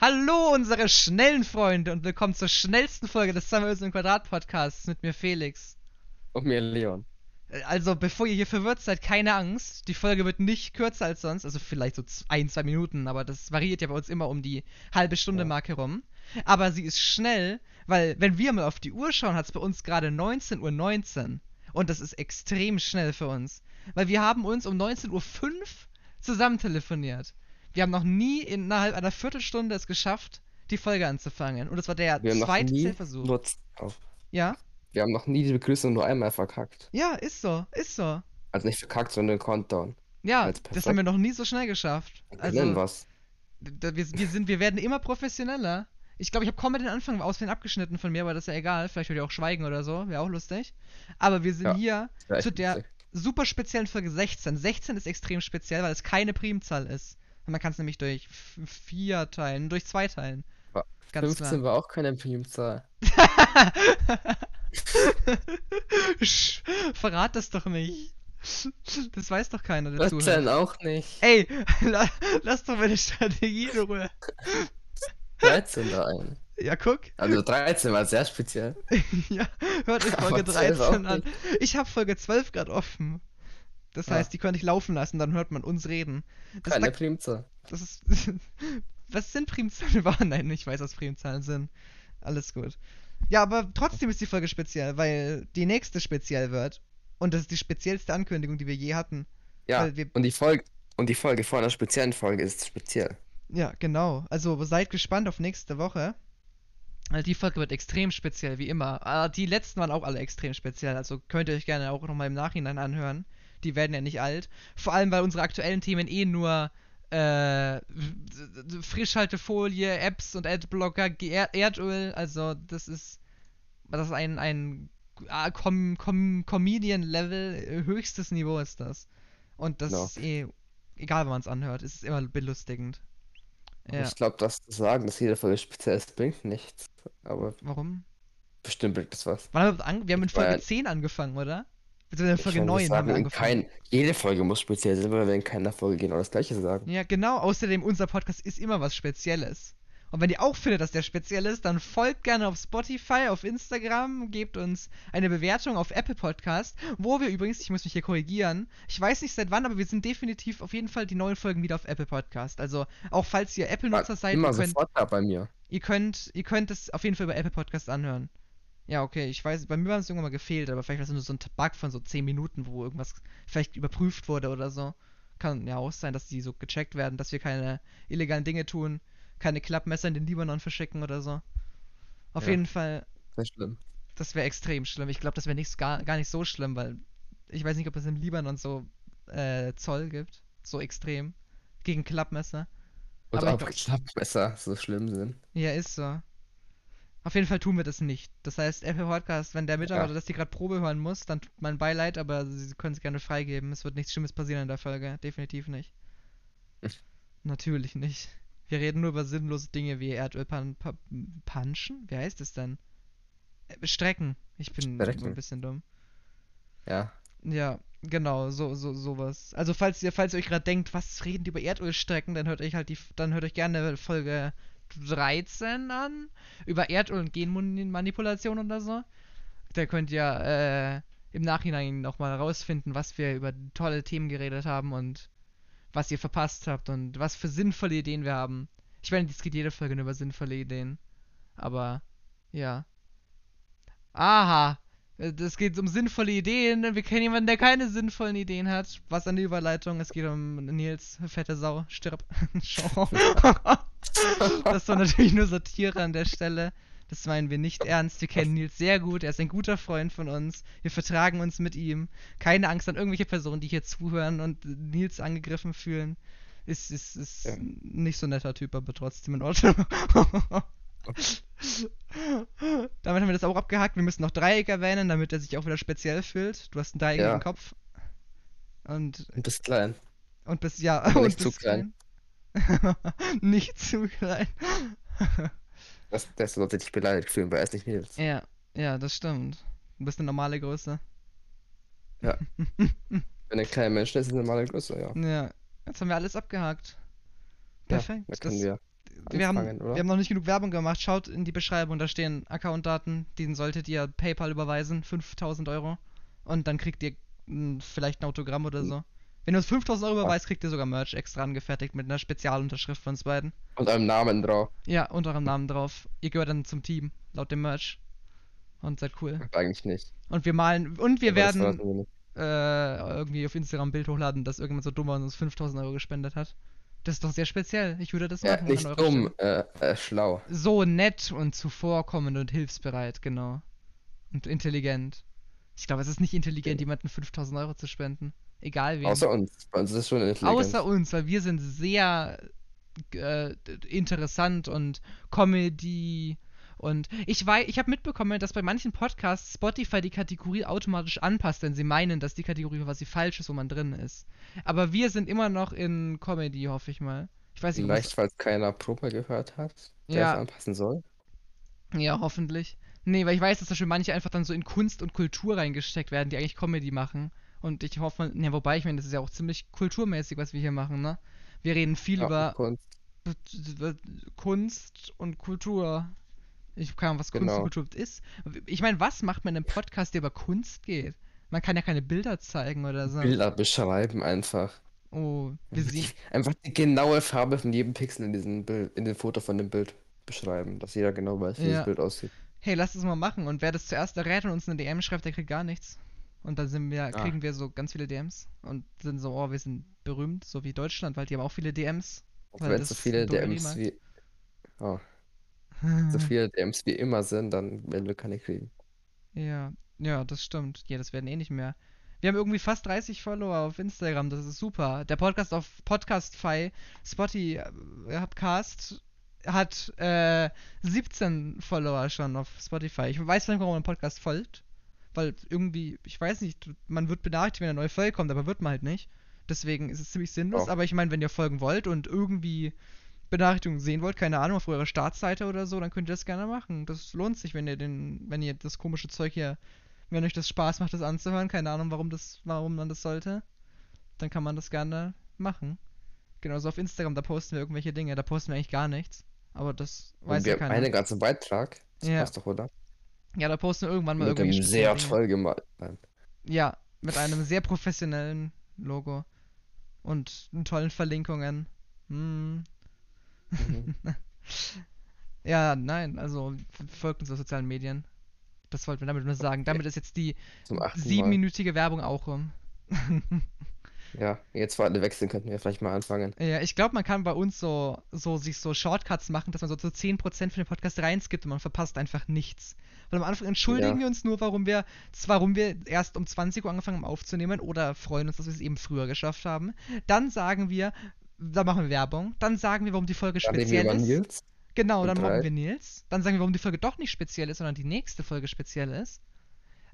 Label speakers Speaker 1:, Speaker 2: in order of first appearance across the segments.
Speaker 1: Hallo, unsere schnellen Freunde und willkommen zur schnellsten Folge des Samuels im Quadrat Podcasts mit mir Felix.
Speaker 2: Und mir Leon.
Speaker 1: Äh, Also, bevor ihr hier verwirrt seid, keine Angst. Die Folge wird nicht kürzer als sonst. Also, vielleicht so ein, zwei Minuten, aber das variiert ja bei uns immer um die halbe Stunde
Speaker 2: Ja.
Speaker 1: Marke rum. Aber sie ist schnell, weil, wenn wir mal auf die Uhr schauen, hat es bei uns gerade 19.19 Uhr. Und das ist extrem schnell für uns. Weil wir haben uns um 19.05 Uhr zusammen telefoniert. Wir haben noch nie innerhalb einer Viertelstunde es geschafft, die Folge anzufangen. Und das war der
Speaker 2: Wir
Speaker 1: zweite Zählversuch.
Speaker 2: nur, oh,
Speaker 1: Ja?
Speaker 2: wir haben noch nie die Begrüßung nur einmal verkackt.
Speaker 1: Ja, ist so, ist so.
Speaker 2: Also nicht verkackt, sondern Countdown.
Speaker 1: Ja, das haben wir noch nie so schnell geschafft.
Speaker 2: Wir
Speaker 1: Also,
Speaker 2: nennen was.
Speaker 1: wir, wir, sind, wir werden immer professioneller. Ich glaube, ich habe kaum den Anfang auswählen abgeschnitten von mir, aber das ist ja egal. Vielleicht würde ich auch schweigen oder so, wäre auch lustig. Aber wir sind
Speaker 2: Ja,
Speaker 1: hier zu der
Speaker 2: witzig.
Speaker 1: super speziellen Folge 16. 16 ist extrem speziell, weil es keine Primzahl ist. Man kann es nämlich durch vier teilen, durch zwei teilen.
Speaker 2: Ja,
Speaker 1: Ganz
Speaker 2: 15 war auch keine Primzahl.
Speaker 1: Sch, Verrat das doch nicht. Das weiß doch keiner, der
Speaker 2: Das
Speaker 1: zuhört.
Speaker 2: denn auch nicht.
Speaker 1: Ey, la, lass doch meine Strategie in Ruhe.
Speaker 2: 13 da ein.
Speaker 1: Ja, guck.
Speaker 2: Also 13 war sehr speziell.
Speaker 1: Ja, hört euch Folge
Speaker 2: 12 auch
Speaker 1: 13 an. Ich habe Folge 12 gerade offen. Das
Speaker 2: Ja.
Speaker 1: heißt, die könnte ich laufen lassen, dann hört man uns reden. Das,
Speaker 2: Keine
Speaker 1: da,
Speaker 2: Primzahl.
Speaker 1: das ist. was sind Primzahlen überhaupt? Nein, ich weiß, was Primzahlen sind. Alles gut. Ja, aber trotzdem ist die Folge speziell, weil die nächste speziell wird. Und das ist die speziellste Ankündigung, die wir je hatten.
Speaker 2: Ja,
Speaker 1: wir-
Speaker 2: und die Folge und die Folge vor einer speziellen Folge ist speziell.
Speaker 1: Ja, genau. Also seid gespannt auf nächste Woche. Also die Folge wird extrem speziell, wie immer. Ah, Die letzten waren auch alle extrem speziell, also könnt ihr euch gerne auch nochmal im Nachhinein anhören. Die werden ja nicht alt. Vor allem, weil unsere aktuellen Themen eh nur äh, Frischhaltefolie, Apps und Adblocker, Er- Erdöl, also das ist, das ist ein, ein ah, Com Com Comedian-Level, äh, höchstes Niveau ist das. Und das
Speaker 2: Ja.
Speaker 1: ist eh, egal wann man es anhört, ist es immer belustigend. Ja.
Speaker 2: Ich glaube, das zu sagen, dass jede Folge speziell ist, bringt nichts. Aber
Speaker 1: Warum?
Speaker 2: bestimmt bringt es was.
Speaker 1: Wann haben wir, wir haben in
Speaker 2: war
Speaker 1: Folge
Speaker 2: ja-
Speaker 1: 10 angefangen, oder? Beziehungsweise Folge
Speaker 2: meine, wir
Speaker 1: 9 haben
Speaker 2: sagen
Speaker 1: wir
Speaker 2: in
Speaker 1: angefangen.
Speaker 2: kein, jede Folge muss speziell sein, weil wir in keiner Folge genau das gleiche sagen.
Speaker 1: Ja, genau. Außerdem, unser Podcast ist immer was Spezielles. Und wenn ihr auch findet, dass der speziell ist, dann folgt gerne auf Spotify, auf Instagram, gebt uns eine Bewertung auf Apple Podcast, wo wir übrigens, ich muss mich hier korrigieren, ich weiß nicht seit wann, aber wir sind definitiv auf jeden Fall die neuen Folgen wieder auf Apple Podcast. Also auch falls ihr Apple-Nutzer seid,
Speaker 2: immer
Speaker 1: ihr könnt,
Speaker 2: sofort da bei mir.
Speaker 1: ihr könnt, ihr könnt es auf jeden Fall über Apple Podcast anhören. Ja, okay, ich weiß, bei mir war es irgendwann mal gefehlt, aber vielleicht war es nur so ein Bug von so 10 Minuten, wo irgendwas vielleicht überprüft wurde oder so. Kann ja auch sein, dass die so gecheckt werden, dass wir keine illegalen Dinge tun, keine Klappmesser in den Libanon verschicken oder so. Auf
Speaker 2: Ja.
Speaker 1: jeden Fall,
Speaker 2: Sehr schlimm.
Speaker 1: das wäre extrem schlimm. Ich glaube, das wäre nicht, gar, gar nicht so schlimm, weil ich weiß nicht, ob es im Libanon so äh, Zoll gibt. So extrem. Gegen Klappmesser.
Speaker 2: Und
Speaker 1: Aber ich
Speaker 2: ob
Speaker 1: glaub-
Speaker 2: Klappmesser so schlimm sind.
Speaker 1: Ja, ist so. Auf jeden Fall tun wir das nicht. Das heißt, Apple Podcast, wenn der Mitarbeiter
Speaker 2: Ja.
Speaker 1: das hier gerade Probe hören muss, dann tut mein Beileid, aber Sie können es gerne freigeben. Es wird nichts Schlimmes passieren in der Folge. Definitiv nicht. Natürlich nicht. Wir reden nur über sinnlose Dinge wie Erdöl pan, pa, punchen? Wie heißt es denn? Äh, Strecken. Ich bin
Speaker 2: Strecken.
Speaker 1: ein bisschen dumm.
Speaker 2: Ja.
Speaker 1: Ja, genau, so, so, sowas. Also falls ihr, falls ihr euch gerade denkt, was reden die über Erdölstrecken, dann hört euch halt die, dann hört euch gerne Folge 13 an. Über Erdöl und Genmanipulation oder so. Da könnt ihr äh, im Nachhinein nochmal rausfinden, was wir über tolle Themen geredet haben und was ihr verpasst habt und was für sinnvolle Ideen wir haben. Ich meine, es geht jede Folge nur über sinnvolle Ideen. Aber, ja. Aha. Es geht um sinnvolle Ideen. Wir kennen jemanden, der keine sinnvollen Ideen hat. Was an der Überleitung? Es geht um Nils, fette Sau, stirb. das war natürlich nur Satire an der Stelle. Das meinen wir nicht ernst. Wir kennen Nils sehr gut. Er ist ein guter Freund von uns. Wir vertragen uns mit ihm. Keine Angst an irgendwelche Personen, die hier zuhören und Nils angegriffen fühlen. Ist, ist, ist
Speaker 2: Ja.
Speaker 1: nicht so ein netter Typ, aber trotzdem in Ordnung. Damit haben wir das auch abgehakt. Wir müssen noch Dreieck erwähnen, damit er sich auch wieder speziell fühlt. Du hast einen Dreieck
Speaker 2: Ja.
Speaker 1: im Kopf. Und,
Speaker 2: Und bist klein.
Speaker 1: und bist, ja,
Speaker 2: Aber
Speaker 1: und
Speaker 2: nicht zu
Speaker 1: bist klein. nicht zu klein.
Speaker 2: Das, das sollte dich beleidigt fühlen, weil er ist nicht Nils.
Speaker 1: Ja, ja, das stimmt. Du bist eine normale Größe.
Speaker 2: Ja. Wenn ein kleiner Mensch ist, ist eine normale Größe, ja.
Speaker 1: Ja, jetzt haben wir alles abgehakt.
Speaker 2: Ja,
Speaker 1: Perfekt. das,
Speaker 2: können wir.
Speaker 1: wir haben,
Speaker 2: anfangen, oder?
Speaker 1: wir haben noch nicht genug Werbung gemacht. Schaut in die Beschreibung, da stehen Accountdaten. Den solltet ihr PayPal überweisen, 5000 Euro. Und dann kriegt ihr mh, vielleicht ein Autogramm oder so. Wenn ihr uns 5000 Euro überweist, kriegt ihr sogar Merch extra angefertigt mit einer Spezialunterschrift von uns beiden.
Speaker 2: Und einem Namen drauf.
Speaker 1: Ja, und eurem Namen drauf. Ihr gehört dann zum Team, laut dem Merch. Und seid cool.
Speaker 2: Eigentlich nicht.
Speaker 1: Und wir malen, und wir
Speaker 2: Aber
Speaker 1: werden
Speaker 2: wir nicht.
Speaker 1: äh, irgendwie auf Instagram ein Bild hochladen, dass irgendjemand so dumm war und uns 5000 Euro gespendet hat. Das ist doch sehr speziell. Ich würde das
Speaker 2: Ja,
Speaker 1: machen.
Speaker 2: nicht
Speaker 1: an eurer
Speaker 2: dumm, äh, äh, schlau.
Speaker 1: So nett und zuvorkommend und hilfsbereit, genau. Und intelligent. Ich glaube, es ist nicht intelligent,
Speaker 2: Okay.
Speaker 1: jemanden 5000 Euro zu spenden. Egal wen.
Speaker 2: Außer uns. Bei uns ist schon intelligent.
Speaker 1: Außer uns, weil wir sind sehr äh, interessant und Comedy und ich weiß, ich habe mitbekommen, dass bei manchen Podcasts Spotify die Kategorie automatisch anpasst, wenn sie meinen, dass die Kategorie quasi falsch ist, wo man drin ist. Aber wir sind immer noch in Comedy, hoffe ich mal. Ich weiß nicht,
Speaker 2: Vielleicht, falls keiner Probe gehört hat, der
Speaker 1: Ja.
Speaker 2: es anpassen soll.
Speaker 1: Ja, hoffentlich. Nee, weil ich weiß, dass zum Beispiel manche einfach dann so in Kunst und Kultur reingesteckt werden, die eigentlich Comedy machen. Und ich hoffe, ja, wobei, ich meine, das ist ja auch ziemlich kulturmäßig, was wir hier machen, ne? Wir reden viel
Speaker 2: Ja,
Speaker 1: über
Speaker 2: Kunst.
Speaker 1: Kunst und Kultur. Ich keine Ahnung, was Kunst
Speaker 2: Genau.
Speaker 1: und Kultur ist. Ich meine, was macht man in einem Podcast, der über Kunst geht? Man kann ja keine Bilder zeigen oder so.
Speaker 2: Bilder beschreiben einfach.
Speaker 1: Oh, wir
Speaker 2: Einfach
Speaker 1: sehen.
Speaker 2: die, einfach die genaue Farbe von jedem Pixel in diesem Bild, in dem Foto von dem Bild beschreiben, dass jeder genau weiß, wie
Speaker 1: Ja.
Speaker 2: das Bild aussieht.
Speaker 1: Hey, lass es mal machen. Und wer das zuerst errät und uns eine DM schreibt, der kriegt gar nichts. Und dann sind wir,
Speaker 2: Ah.
Speaker 1: kriegen wir so ganz viele DMs und sind so, oh, wir sind berühmt, so wie Deutschland, weil die haben auch viele DMs. Weil
Speaker 2: wenn so viele DMs wie. Oh, so viele DMs wie immer sind, dann werden wir keine kriegen.
Speaker 1: Ja, ja, das stimmt. Ja, das werden eh nicht mehr. Wir haben irgendwie fast 30 Follower auf Instagram, das ist super. Der Podcast auf Podcastify, Spotify, äh, Cast hat äh, 17 Follower schon auf Spotify. Ich weiß nicht, warum man Podcast folgt, weil irgendwie, ich weiß nicht, man wird benachrichtigt, wenn eine neue Folge kommt, aber wird man halt nicht. Deswegen ist es ziemlich sinnlos,
Speaker 2: Doch.
Speaker 1: aber ich meine, wenn ihr folgen wollt und irgendwie Benachrichtigungen sehen wollt, keine Ahnung, auf eurer Startseite oder so, dann könnt ihr das gerne machen. Das lohnt sich, wenn ihr den, wenn ihr das komische Zeug hier, wenn euch das Spaß macht, das anzuhören, keine Ahnung, warum das, warum man das sollte, dann kann man das gerne machen. Genauso auf Instagram, da posten wir irgendwelche Dinge, da posten wir eigentlich gar nichts. Aber das
Speaker 2: Und
Speaker 1: weiß ja keiner.
Speaker 2: einen ganzen Beitrag. Das
Speaker 1: Ja.
Speaker 2: passt doch, oder?
Speaker 1: Ja, da posten wir irgendwann mal
Speaker 2: Mit
Speaker 1: irgendwelche
Speaker 2: sehr
Speaker 1: speziellen Dinge.
Speaker 2: toll gemalt.
Speaker 1: Ja, mit einem sehr professionellen Logo. Und tollen Verlinkungen. Hm.
Speaker 2: Mhm.
Speaker 1: Ja, nein, also folgt uns auf sozialen Medien. Das wollten wir damit nur sagen. Damit ist jetzt die siebenminütige Werbung auch rum.
Speaker 2: Ja, jetzt wo alle wechseln, könnten wir vielleicht mal anfangen.
Speaker 1: Ja, ich glaube, man kann bei uns so, so sich so Shortcuts machen, dass man so zu 10% von dem Podcast reinskippt und man verpasst einfach nichts. Weil am Anfang entschuldigen
Speaker 2: Ja.
Speaker 1: wir uns nur, warum wir, warum wir erst um 20 Uhr angefangen haben aufzunehmen oder freuen uns, dass wir es eben früher geschafft haben. Dann sagen wir, da machen wir Werbung. Dann sagen wir, warum die Folge
Speaker 2: Dann wir
Speaker 1: speziell
Speaker 2: über
Speaker 1: ist.
Speaker 2: Nils.
Speaker 1: Genau,
Speaker 2: Und
Speaker 1: dann machen
Speaker 2: drei.
Speaker 1: wir Nils. Dann sagen wir, warum die Folge doch nicht speziell ist, sondern die nächste Folge speziell ist.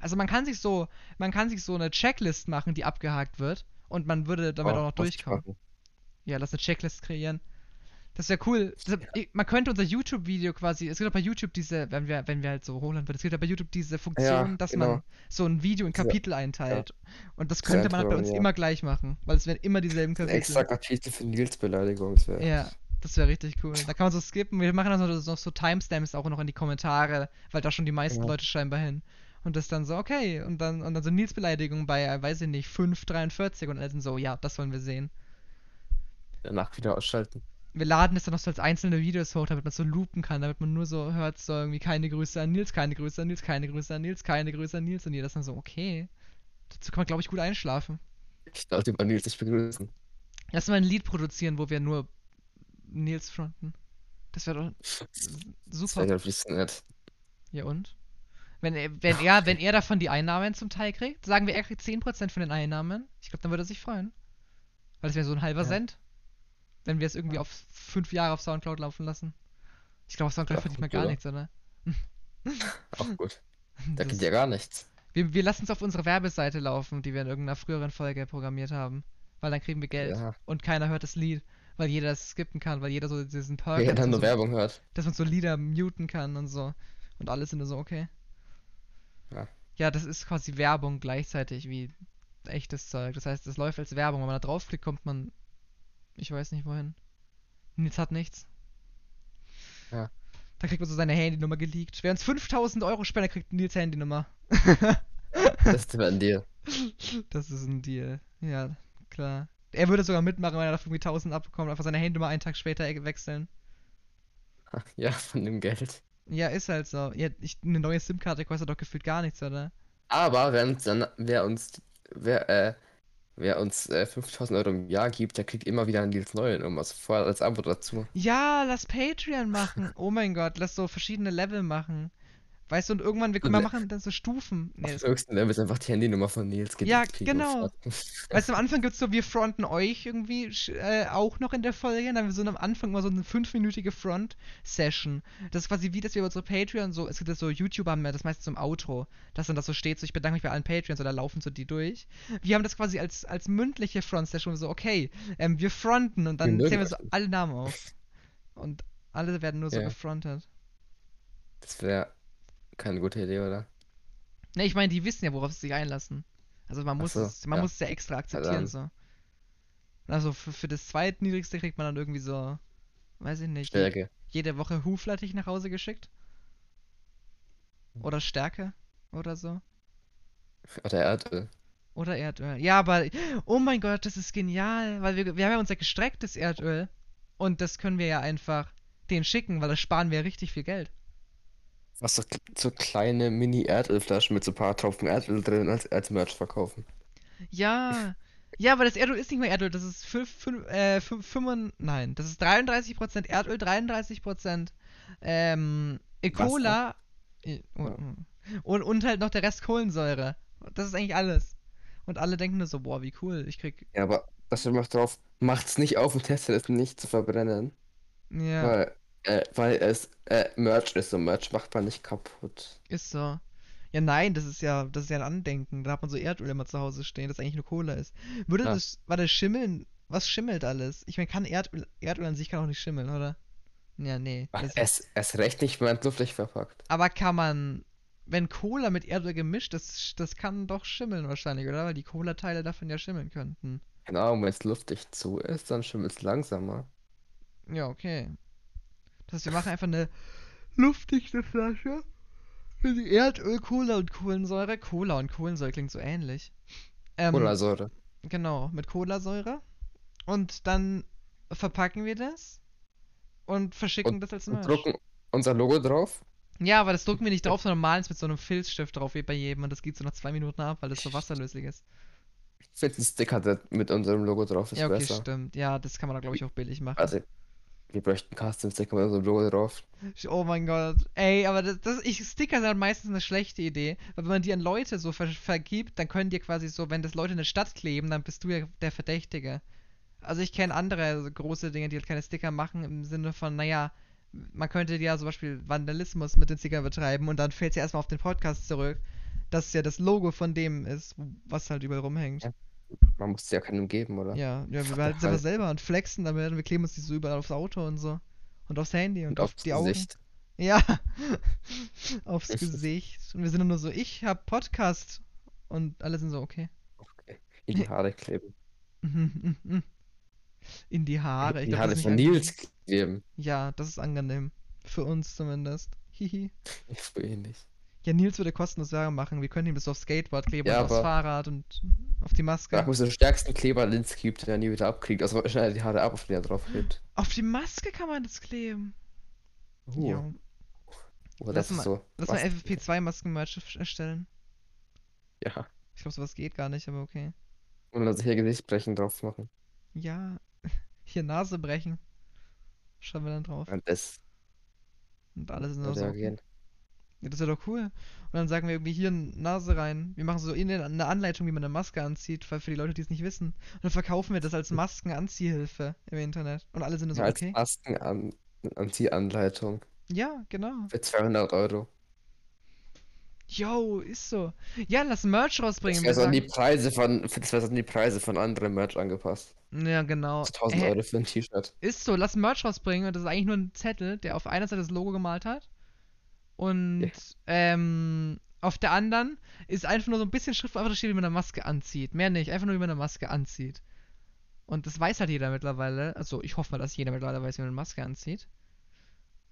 Speaker 1: Also man kann sich so, man kann sich so eine Checklist machen, die abgehakt wird und man würde damit
Speaker 2: Oh,
Speaker 1: auch noch durchkommen. Ja, lass eine Checklist kreieren. Das wäre cool. Das, Man könnte unser YouTube-Video quasi, es gibt auch bei YouTube diese, wenn wir, wenn wir halt so hochladen würden, es gibt auch bei YouTube diese Funktion,
Speaker 2: Ja,
Speaker 1: dass
Speaker 2: genau.
Speaker 1: man so ein Video in Kapitel einteilt. Und das könnte man halt bei uns
Speaker 2: ja.
Speaker 1: immer gleich machen, weil es wären immer dieselben
Speaker 2: Ein
Speaker 1: Kapitel.
Speaker 2: extra Kapitel für Nils Beleidigung. Das
Speaker 1: Ja, das wäre richtig cool. Da kann man so skippen. Wir machen dann so, noch so Timestamps auch noch in die Kommentare, weil da schon die meisten
Speaker 2: Ja.
Speaker 1: Leute scheinbar hin. Und das dann so, okay. Und dann, und dann so Nils Beleidigung bei, weiß ich nicht, 5,43 und alle sind so, ja, das wollen wir sehen.
Speaker 2: danach wieder ausschalten.
Speaker 1: Wir laden es dann noch so als einzelne Videos hoch, damit man so loopen kann, damit man nur so hört, so irgendwie keine Grüße an Nils, keine Grüße an Nils, keine Grüße an Nils, keine Grüße an Nils. Und jeder ist dann so, okay. Dazu kann man, glaube ich, gut einschlafen.
Speaker 2: Ich sollte mal Nils nicht begrüßen.
Speaker 1: Lass mal ein Lied produzieren, wo wir nur Nils fronten. Das wäre doch
Speaker 2: Das
Speaker 1: super.
Speaker 2: wäre ja nett.
Speaker 1: Ja und? Wenn er, wenn er, wenn er davon die Einnahmen zum Teil kriegt, sagen wir, er kriegt 10% von den Einnahmen. Ich glaube, dann würde er sich freuen. Weil das wäre so ein halber
Speaker 2: Ja.
Speaker 1: Cent. Wenn wir es irgendwie auf fünf Jahre auf Soundcloud laufen lassen. Ich glaube, auf Soundcloud
Speaker 2: Ja,
Speaker 1: verdient man gar
Speaker 2: oder?
Speaker 1: nichts, oder?
Speaker 2: Auch gut. Da
Speaker 1: Das-
Speaker 2: geht ja gar nichts.
Speaker 1: wir wir lassen es auf unsere Werbeseite laufen, die wir in irgendeiner früheren Folge programmiert haben. Weil dann kriegen wir Geld.
Speaker 2: Ja.
Speaker 1: Und keiner hört das Lied. Weil jeder das skippen kann, weil jeder so diesen Perk
Speaker 2: Wer
Speaker 1: hat,
Speaker 2: dann
Speaker 1: so,
Speaker 2: Werbung hört.
Speaker 1: dass man so Lieder muten kann und so. Und alles sind nur so, okay.
Speaker 2: Ja.
Speaker 1: Ja, das ist quasi Werbung gleichzeitig wie echtes Zeug. Das heißt, es läuft als Werbung. Wenn man da draufklickt, kommt man. Ich weiß nicht wohin. Nils hat nichts.
Speaker 2: Ja.
Speaker 1: Da kriegt man so seine Handynummer geleakt. Wer uns 5000 Euro spendet, kriegt Nils Handynummer.
Speaker 2: Das ist ein Deal.
Speaker 1: Das ist ein Deal. Ja, klar. Er würde sogar mitmachen, wenn er dafür irgendwie 1000 abbekommt, einfach seine Handynummer einen Tag später wechseln.
Speaker 2: Ja, von dem Geld.
Speaker 1: Ja, ist halt so. Ja, ich, eine neue SIM-Karte kostet doch gefühlt gar nichts, oder?
Speaker 2: Aber wenn uns dann, wer uns, wer, äh, wer uns äh, 5000 Euro im Jahr gibt, der kriegt immer wieder einen Deals neuen irgendwas vorher als Abo dazu.
Speaker 1: Ja, lass Patreon machen. Oh mein Gott, lass so verschiedene Level machen. Weißt du, und irgendwann, wir können mal machen dann so Stufen. Nee,
Speaker 2: Auf höchsten Level ist einfach die Handynummer von Nils. geht-
Speaker 1: Ja, genau. weißt du, am Anfang gibt's so, wir fronten euch irgendwie äh, auch noch in der Folge. Dann haben wir so am Anfang mal so eine fünfminütige Front-Session. Das ist quasi wie, dass wir unsere Patreon so, es gibt ja so YouTuber, haben das meistens zum Outro, dass dann das so steht, so ich bedanke mich bei allen Patreons oder laufen so die durch. Wir haben das quasi als, als mündliche Front-Session, so, okay, ähm, wir fronten und dann zählen wir so alle Namen auf. Und alle werden nur so
Speaker 2: Ja.
Speaker 1: gefrontet.
Speaker 2: Das wäre keine gute Idee, oder?
Speaker 1: Ne, ich meine, die wissen ja, worauf sie sich einlassen. Also man muss
Speaker 2: so,
Speaker 1: es, man
Speaker 2: ja.
Speaker 1: muss es ja extra akzeptieren
Speaker 2: dann.
Speaker 1: so. Also für, für das zweitniedrigste kriegt man dann irgendwie so, weiß ich nicht,
Speaker 2: Stärke.
Speaker 1: jede Woche Huflattich nach Hause geschickt. Oder Stärke oder so.
Speaker 2: Oder Erdöl.
Speaker 1: Oder Erdöl. Ja, aber, oh mein Gott, das ist genial, weil wir, wir haben ja unser gestrecktes Erdöl und das können wir ja einfach denen schicken, weil da sparen wir ja richtig viel Geld.
Speaker 2: Was so, so kleine Mini-Erdölflaschen mit so ein paar Tropfen Erdöl drin als, als Merch verkaufen.
Speaker 1: Ja, ja, aber das Erdöl ist nicht mehr Erdöl, das ist 5, 5, äh, 5, 5 nein, das ist 33% Erdöl, 33% ähm, äh,
Speaker 2: Wasser.
Speaker 1: Cola äh,
Speaker 2: Ja.
Speaker 1: und, und halt noch der Rest Kohlensäure. Das ist eigentlich alles. Und alle denken nur so, boah, wie cool, ich krieg,
Speaker 2: Ja, aber da steht noch drauf, macht's nicht auf und testet es nicht zu verbrennen.
Speaker 1: ja,
Speaker 2: Weil, äh, weil es äh, Merch ist und Merch macht man nicht kaputt.
Speaker 1: ist so. Ja, nein, das ist ja, das ist ja ein Andenken. Da hat man so Erdöl immer zu Hause stehen, das eigentlich nur Cola ist. Würde
Speaker 2: Ja.
Speaker 1: das, war das Schimmeln, was schimmelt alles? Ich meine, kann Erdöl, Erdöl an sich kann auch nicht schimmeln, oder? Ja, nee.
Speaker 2: Ach, es, es recht nicht, wenn man es luftdicht verpackt.
Speaker 1: Aber kann man, wenn Cola mit Erdöl gemischt ist, das kann doch schimmeln wahrscheinlich, oder? Weil die Cola-Teile davon ja schimmeln könnten.
Speaker 2: Genau, wenn es luftdicht zu ist, dann schimmelt es langsamer.
Speaker 1: Ja, okay. Das heißt, wir machen einfach eine luftdichte Flasche für die Erdöl, Cola und Kohlensäure. Cola und Kohlensäure klingt so ähnlich. Ähm,
Speaker 2: Oder Säure.
Speaker 1: Genau, mit Cola-Säure. Und dann verpacken wir das und verschicken das als
Speaker 2: Und
Speaker 1: Merch.
Speaker 2: drucken unser Logo drauf.
Speaker 1: Ja, aber das drucken wir nicht drauf, sondern malen es mit so einem Filzstift drauf, wie bei jedem. Und das geht so nach zwei Minuten ab, weil das so wasserlöslich ist.
Speaker 2: Ich finde ein Sticker mit unserem Logo drauf ist
Speaker 1: ja, okay,
Speaker 2: besser.
Speaker 1: stimmt. Ja, das kann man da, glaube ich, auch billig machen.
Speaker 2: Also, wir bräuchten Custom-Sticker mit unserem Logo drauf.
Speaker 1: Oh mein Gott. Ey, aber das, das ich, Sticker sind halt meistens eine schlechte Idee. Weil wenn man die an Leute so ver vergibt, dann können die quasi so, wenn das Leute in der Stadt kleben, dann bist du ja der Verdächtige. Also ich kenne andere so große Dinge, die halt keine Sticker machen, im Sinne von, naja, man könnte ja zum Beispiel Vandalismus mit den Stickern betreiben und dann fällt es ja erstmal auf den Podcast zurück, dass ja das Logo von dem ist, was halt überall rumhängt.
Speaker 2: Ja. Man muss es ja keinem geben, oder?
Speaker 1: Ja, ja, wir behalten es einfach selber und flexen damit und wir kleben uns die so überall aufs Auto und so. Und aufs Handy und,
Speaker 2: Und
Speaker 1: auf
Speaker 2: aufs
Speaker 1: die Augen.
Speaker 2: Gesicht.
Speaker 1: Ja, aufs Gesicht. Und wir sind dann nur so, ich hab Podcast. Und alle sind so, okay.
Speaker 2: Okay. In die Haare kleben.
Speaker 1: In die Haare. Ich
Speaker 2: die Haare von Nils kleben.
Speaker 1: Ja, das ist angenehm. Für uns zumindest. Hihi.
Speaker 2: Ich für ihn nicht.
Speaker 1: Ja, Nils würde kostenlos Sache machen. Wir können ihm das aufs Skateboard kleben
Speaker 2: Ja,
Speaker 1: und aufs Fahrrad und auf die Maske.
Speaker 2: muss den stärksten Kleber Linz gibt, den er nie wieder abkriegt. Also schneidet die Haare ab, auf die er drauf klebt.
Speaker 1: Auf die Maske kann man das kleben.
Speaker 2: Uh,
Speaker 1: Jo.
Speaker 2: oh,
Speaker 1: Lass
Speaker 2: das ist
Speaker 1: mal-
Speaker 2: so.
Speaker 1: Lass mal
Speaker 2: was-
Speaker 1: FFP2-Masken-Merch erstellen.
Speaker 2: Ja.
Speaker 1: Ich glaube, sowas geht gar nicht, aber okay.
Speaker 2: Und sich hier Gesichtsbrechen drauf machen.
Speaker 1: Ja, hier Nase brechen. Schreiben wir dann drauf.
Speaker 2: Und das
Speaker 1: Und alles sind
Speaker 2: würde
Speaker 1: so.
Speaker 2: ja gehen.
Speaker 1: Ja, das ist ja doch cool. Und dann sagen wir irgendwie hier Nase rein. Wir machen so in eine Anleitung, wie man eine Maske anzieht, für, für die Leute, die es nicht wissen. Und dann verkaufen wir das als Maskenanziehhilfe im Internet. Und alle sind so,
Speaker 2: Ja, als
Speaker 1: okay.
Speaker 2: Masken an Anziehanleitung
Speaker 1: Ja, genau.
Speaker 2: für 200 Euro.
Speaker 1: Yo, ist so. Ja, lass Merch
Speaker 2: Das
Speaker 1: rausbringen.
Speaker 2: wäre
Speaker 1: Wir
Speaker 2: so die Preise von, das wäre so an die Preise von anderen Merch angepasst.
Speaker 1: ja, genau.
Speaker 2: Also 1000
Speaker 1: Äh,
Speaker 2: Euro für ein T-Shirt.
Speaker 1: Ist so, lass Merch rausbringen und das ist eigentlich nur ein Zettel, der auf einer Seite das Logo gemalt hat. Und
Speaker 2: Ja.
Speaker 1: ähm, auf der anderen ist einfach nur so ein bisschen Schrift, wo einfach steht, wie man eine Maske anzieht. Mehr nicht, einfach nur, wie man eine Maske anzieht. Und das weiß halt jeder mittlerweile. Also ich hoffe mal, dass jeder mittlerweile weiß, wie man eine Maske anzieht.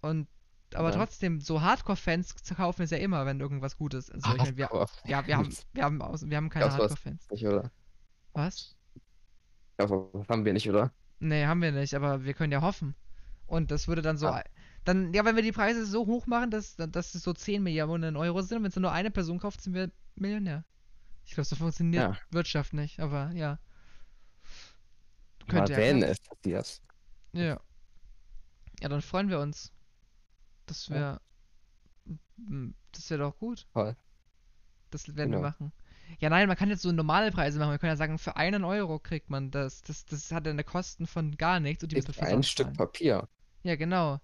Speaker 1: Und aber
Speaker 2: Ja.
Speaker 1: trotzdem, so Hardcore-Fans kaufen ist ja immer, wenn irgendwas Gutes ist. Also ich mein, wir, ja, wir haben, wir haben, aus, wir haben keine Hardcore-Fans. Was?
Speaker 2: Das haben wir nicht, oder?
Speaker 1: Nee, haben wir nicht, aber wir können ja hoffen. Und das würde dann so.
Speaker 2: Ah.
Speaker 1: Dann, ja, wenn wir die Preise so hoch machen, dass, dass es so 10 Millionen Euro sind, wenn es nur eine Person kauft, sind wir Millionär. Ich glaube, so funktioniert
Speaker 2: Ja.
Speaker 1: Wirtschaft nicht, aber ja. Könnte ja
Speaker 2: wenn
Speaker 1: klappen.
Speaker 2: es passiert.
Speaker 1: Ja. Ja, dann freuen wir uns. Das
Speaker 2: Ja.
Speaker 1: wäre. Das wäre doch gut.
Speaker 2: Toll.
Speaker 1: Das werden wir
Speaker 2: Genau.
Speaker 1: machen. Ja, nein, man kann jetzt so normale Preise machen. Wir können ja sagen, für einen Euro kriegt man das. Das, das hat ja eine Kosten von gar nichts und die
Speaker 2: Ist
Speaker 1: wir
Speaker 2: ein Stück. Papier.
Speaker 1: Ja, genau.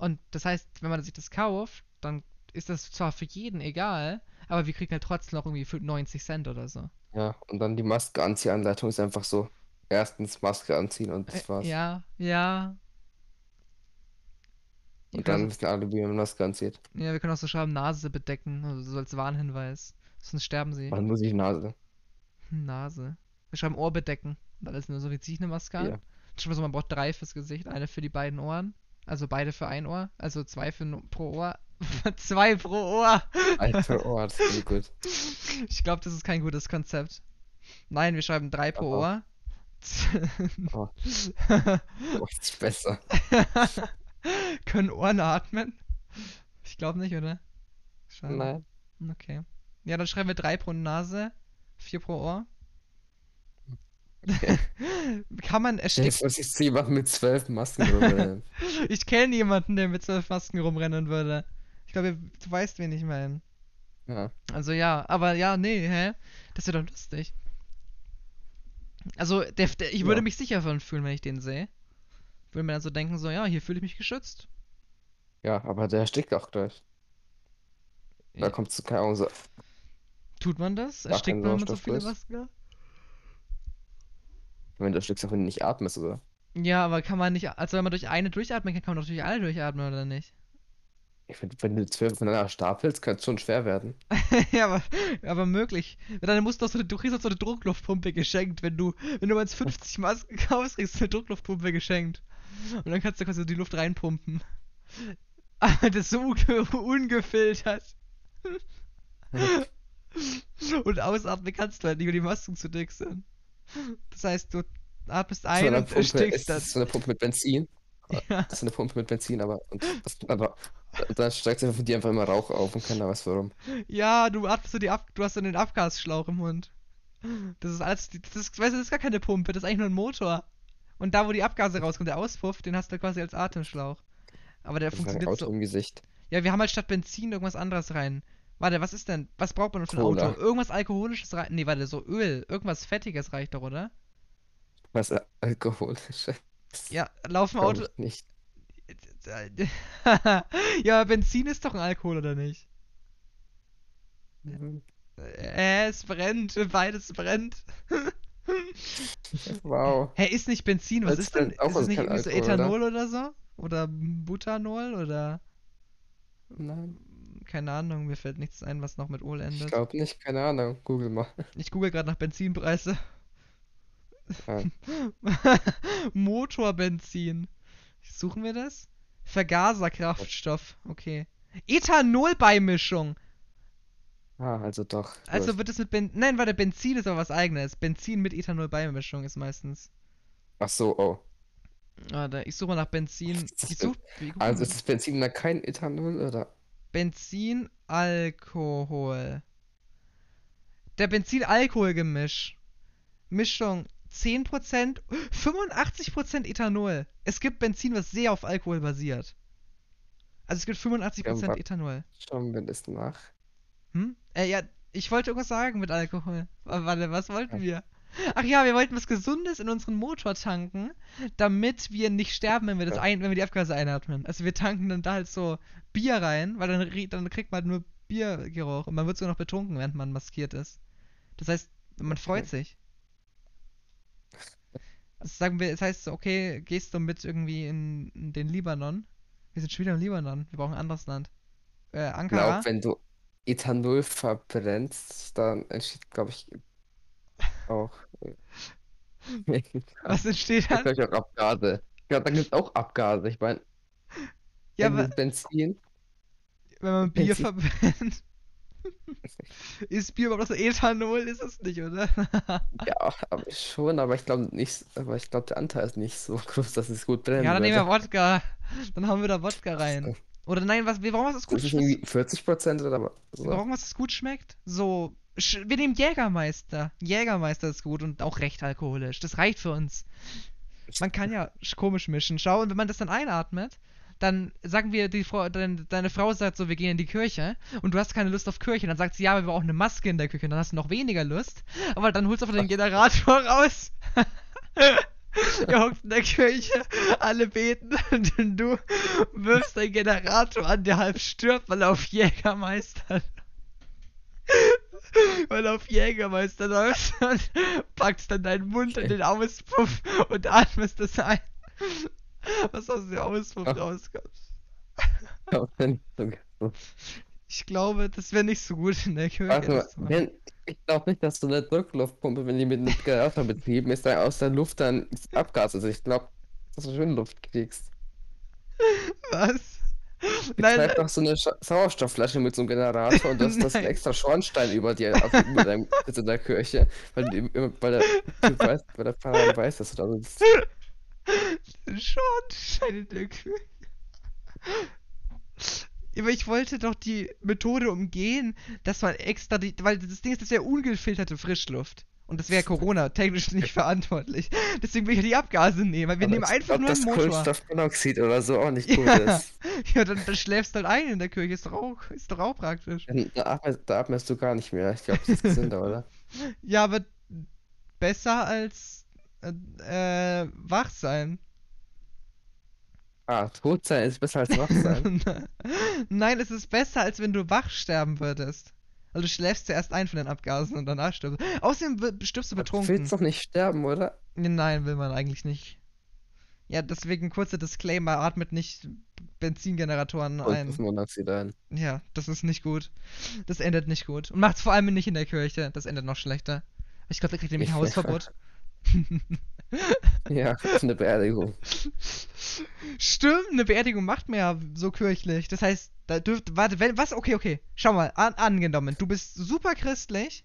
Speaker 1: Und das heißt, wenn man sich das kauft, dann ist das zwar für jeden egal, aber wir kriegen halt trotzdem noch irgendwie für 90 Cent oder so.
Speaker 2: Ja, und dann die Maske-Anziehanleitung ist einfach so. Erstens Maske anziehen und das war's.
Speaker 1: Ja, ja. Ich
Speaker 2: Und dann wissen alle, wie man Maske anzieht.
Speaker 1: Ja, wir können auch so schreiben, Nase bedecken, also so als Warnhinweis. Sonst sterben sie.
Speaker 2: Man muss sich Nase.
Speaker 1: Nase. Wir schreiben Ohr bedecken. Und alles nur so, wie ziehe ich eine Maske an?
Speaker 2: Ja.
Speaker 1: Schon mal so, man braucht drei fürs Gesicht, eine für die beiden Ohren. Also beide für ein Ohr. Also zwei für pro Ohr. zwei pro Ohr.
Speaker 2: Alter, oh, das klingt gut.
Speaker 1: Ich glaube, das ist kein gutes Konzept. Nein, wir schreiben drei pro Ohr.
Speaker 2: Oh, oh, ist besser.
Speaker 1: Können Ohren atmen? Ich glaube nicht, oder? Schade.
Speaker 2: Nein.
Speaker 1: Okay. Ja, dann schreiben wir drei pro Nase, vier pro Ohr. Kann man ersticken?
Speaker 2: vor, siehst du jemanden mit zwölf Masken rumrennen.
Speaker 1: Ich kenne jemanden, der mit zwölf Masken rumrennen würde. Ich glaube, du weißt, wen ich meine.
Speaker 2: Ja.
Speaker 1: Also ja, aber ja, nee, hä? Das wäre doch lustig. Also, der, der, ich würde
Speaker 2: Ja.
Speaker 1: mich sicher von fühlen, wenn ich den sehe. Würde mir dann so denken, so, ja, hier fühle ich mich geschützt.
Speaker 2: Ja, aber der erstickt auch gleich. Da
Speaker 1: Ja.
Speaker 2: kommt zu keine Ahnung, so.
Speaker 1: Tut man das? Erstickt man mit so
Speaker 2: ist.
Speaker 1: Masken?
Speaker 2: Wenn du erstickst, auch wenn du nicht atmest, oder?
Speaker 1: Ja, aber kann man nicht, also wenn man durch eine durchatmen kann, kann man doch durch alle durchatmen, oder nicht?
Speaker 2: Ich finde, wenn du zwölf aufeinander stapelst, kann es schon schwer werden.
Speaker 1: ja, aber, aber möglich. Dann musst du doch so eine, du kriegst doch so eine Druckluftpumpe geschenkt. Wenn du, wenn du mal 50 Masken kaufst, kriegst du eine Druckluftpumpe geschenkt. Und dann kannst du quasi die Luft reinpumpen. Aber das ist so unge ungefiltert. Und ausatmen kannst du halt nicht, weil die Masken zu dick sind. Das heißt, du atmest ein und
Speaker 2: Pumpe,
Speaker 1: erstickst
Speaker 2: ist
Speaker 1: dann.
Speaker 2: das so eine Pumpe mit Benzin?
Speaker 1: Ja.
Speaker 2: Das ist eine Pumpe mit Benzin, aber, und, das, aber dann steigt einfach von dir einfach immer Rauch auf und keiner weiß warum.
Speaker 1: Ja, du atmest so die Ab du hast so den Abgasschlauch im Mund. Das ist alles, das ist, weißt du, das ist gar keine Pumpe, das ist eigentlich nur ein Motor. Und da, wo die Abgase rauskommen, der Auspuff, den hast du quasi als Atemschlauch. Aber der
Speaker 2: Das ist ein
Speaker 1: funktioniert
Speaker 2: Auto
Speaker 1: so.
Speaker 2: im Gesicht.
Speaker 1: Ja, wir haben halt statt Benzin irgendwas anderes rein. Warte, was ist denn? Was braucht man für ein
Speaker 2: Cola.
Speaker 1: Auto? Irgendwas Alkoholisches rein. Nee, warte, so Öl. Irgendwas Fettiges reicht doch, oder?
Speaker 2: Was äh, alkoholische?
Speaker 1: Ja, laufen Auto.
Speaker 2: ich nicht.
Speaker 1: ja, Benzin ist doch ein Alkohol, oder nicht?
Speaker 2: Mhm.
Speaker 1: Äh, es brennt. Beides brennt.
Speaker 2: Wow.
Speaker 1: Hä, ist nicht Benzin, was
Speaker 2: Das
Speaker 1: ist denn? Ist es nicht irgendwie so
Speaker 2: Alkohol, oder?
Speaker 1: Ethanol oder so? Oder Butanol oder
Speaker 2: Nein,
Speaker 1: keine Ahnung, mir fällt nichts ein, was noch mit Ol
Speaker 2: ich
Speaker 1: endet.
Speaker 2: glaube nicht. Keine Ahnung. Google mal.
Speaker 1: Ich google gerade nach Benzinpreise.
Speaker 2: Ja.
Speaker 1: Motorbenzin. Suchen wir das? Vergaserkraftstoff. Okay. Ethanolbeimischung.
Speaker 2: Ah, also doch.
Speaker 1: Also wird es mit Ben Nein, warte, Benzin ist aber was eigenes. Benzin mit Ethanolbeimischung ist meistens.
Speaker 2: Ach so, oh.
Speaker 1: Warte, ich suche mal nach Benzin. Ich such,
Speaker 2: Also ist das Benzin da kein Ethanol, oder?
Speaker 1: Benzin, Alkohol. Der Benzin-Alkohol-Gemisch. Mischung 10%, 85% Ethanol. Es gibt Benzin, was sehr auf Alkohol basiert. Also es gibt 85%
Speaker 2: wa-
Speaker 1: Ethanol.
Speaker 2: Schauen wir das nach.
Speaker 1: Hm? Äh, ja, ich wollte irgendwas sagen mit Alkohol. Warte, was wollten
Speaker 2: Ja.
Speaker 1: wir? Ach ja, wir wollten was Gesundes in unseren Motor tanken, damit wir nicht sterben, wenn wir das ein, wenn wir die Abgase einatmen. Also wir tanken dann da halt so Bier rein, weil dann, dann kriegt man halt nur Biergeruch und man wird sogar noch betrunken, während man maskiert ist. Das heißt, man freut sich. Also sagen wir, das heißt, so, okay, gehst du mit irgendwie in, in den Libanon? Wir sind schon wieder im Libanon. Wir brauchen ein anderes Land. Äh,
Speaker 2: Ich
Speaker 1: Ankara?
Speaker 2: glaube, wenn du Ethanol verbrennst, dann entsteht, glaube ich, auch.
Speaker 1: Was entsteht
Speaker 2: Da
Speaker 1: dann?
Speaker 2: ich auch Abgase. Ja, dann gibt es auch Abgase. Ich meine,
Speaker 1: Ja,
Speaker 2: Wenn
Speaker 1: aber
Speaker 2: Benzin.
Speaker 1: wenn man Bier
Speaker 2: Benzin.
Speaker 1: verbrennt. ist Bier überhaupt so Ethanol? Ist es nicht, oder?
Speaker 2: Ja, aber schon, aber ich glaube nicht, aber ich glaube, der Anteil ist nicht so groß, dass es gut brennen
Speaker 1: ja, dann nehmen wir. Wodka. Dann haben wir da Wodka rein. Oder nein, was, wir brauchen was, das gut
Speaker 2: Das
Speaker 1: schmeckt.
Speaker 2: irgendwie 40 Prozent oder was?
Speaker 1: Wir
Speaker 2: So.
Speaker 1: brauchen was, das gut schmeckt. So, wir nehmen Jägermeister. Jägermeister ist gut und auch recht alkoholisch. Das reicht für uns. Man kann ja sch- komisch mischen. Schau, und wenn man das dann einatmet, dann sagen wir, die Frau, dein, deine Frau sagt so, wir gehen in die Kirche und du hast keine Lust auf Kirche. Dann sagt sie, ja, aber wir brauchen eine Maske in der Küche. Dann hast du noch weniger Lust. Aber dann holst du einfach den Generator raus. Ihr hockt in der Kirche, alle beten und du wirfst den Generator an, der halb stirbt, weil er auf Jägermeister weil auf Jägermeister läuft und packst dann deinen Mund in den Auspuff und atmest es ein. Was aus dem Auspuff
Speaker 2: Ach. so.
Speaker 1: Ich glaube, das wäre nicht so gut in der Kirche. Das machen.
Speaker 2: wenn, ich glaube nicht, dass so eine Druckluftpumpe, wenn die mit einem Generator betrieben ist, dann aus der Luft dann Abgas. Also ich glaube, dass du schön Luft kriegst.
Speaker 1: Was?
Speaker 2: Ich
Speaker 1: Nein,
Speaker 2: doch so eine Scha Sauerstoffflasche mit so einem Generator und das, das ist ein extra Schornstein über dir auf, über deinem Sitz in der Kirche. Weil, die, weil der Typ weiß, weil der Pfarrer weiß, dass du da sitzt.
Speaker 1: Schornstein in der Küche. Aber ich wollte doch die Methode umgehen, dass man extra die, weil das Ding ist, das wäre ungefilterte Frischluft. Und das wäre Corona technisch nicht verantwortlich. Deswegen will ich ja die Abgase nehmen, weil wir
Speaker 2: Aber
Speaker 1: nehmen
Speaker 2: ich
Speaker 1: einfach
Speaker 2: glaub,
Speaker 1: nur einen Motor.
Speaker 2: Kohlenstoffmonoxid oder so auch nicht gut
Speaker 1: Ja.
Speaker 2: ist.
Speaker 1: Ja, dann, dann schläfst du halt ein in der Küche. Ist doch auch, ist doch auch praktisch.
Speaker 2: Dann- Da atmest, da atmest du gar nicht mehr. Ich glaube, das ist gesünder, oder?
Speaker 1: Ja, aber besser als äh, äh, wach sein.
Speaker 2: Ah, tot sein ist besser als wach sein.
Speaker 1: Nein, es ist besser, als wenn du wach sterben würdest. Also du schläfst zuerst ein von den Abgasen und danach stirbst. Außerdem wir- stirbst du
Speaker 2: Du
Speaker 1: betrunken.
Speaker 2: willst doch nicht sterben, oder?
Speaker 1: Nein, will man eigentlich nicht. Ja, deswegen kurzer Disclaimer, atmet nicht Benzingeneratoren
Speaker 2: Und
Speaker 1: ein.
Speaker 2: das Monoxid ein.
Speaker 1: Ja, das ist nicht gut. Das endet nicht gut. Und macht's vor allem nicht in der Kirche. Das endet noch schlechter. Ich glaube, da kriegt nämlich ein. Hausverbot.
Speaker 2: Ja, eine Beerdigung.
Speaker 1: Stimmt, eine Beerdigung macht man ja so kirchlich. Das heißt, da dürft, warte, wenn, was, okay, okay. Schau mal, an, angenommen, du bist super christlich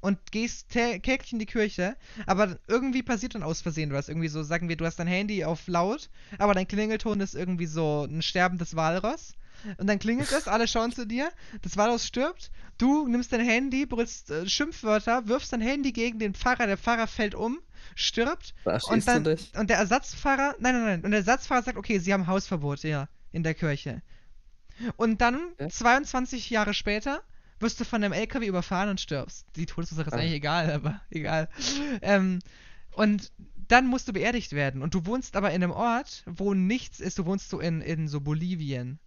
Speaker 1: und gehst tä- täglich in die Kirche, aber irgendwie passiert dann aus Versehen was. Irgendwie so, sagen wir, du hast dein Handy auf laut, aber dein Klingelton ist irgendwie so ein sterbendes Walross. Und dann klingelt es, alle schauen zu dir, das Walross stirbt, du nimmst dein Handy, brüllst äh, Schimpfwörter, wirfst dein Handy gegen den Pfarrer, der Pfarrer fällt um, stirbt
Speaker 2: Da
Speaker 1: und dann und der Ersatzfahrer, nein, nein, nein, und der Ersatzfahrer sagt, okay, sie haben Hausverbot, ja, in der Kirche. Und dann,
Speaker 2: Ja.
Speaker 1: 22 Jahre später, wirst du von einem LKW überfahren und stirbst. Die Todesursache ist
Speaker 2: Ah.
Speaker 1: eigentlich egal, aber egal. Ähm, und dann musst du beerdigt werden. Und du wohnst aber in einem Ort, wo nichts ist. Du wohnst so in, in so Bolivien.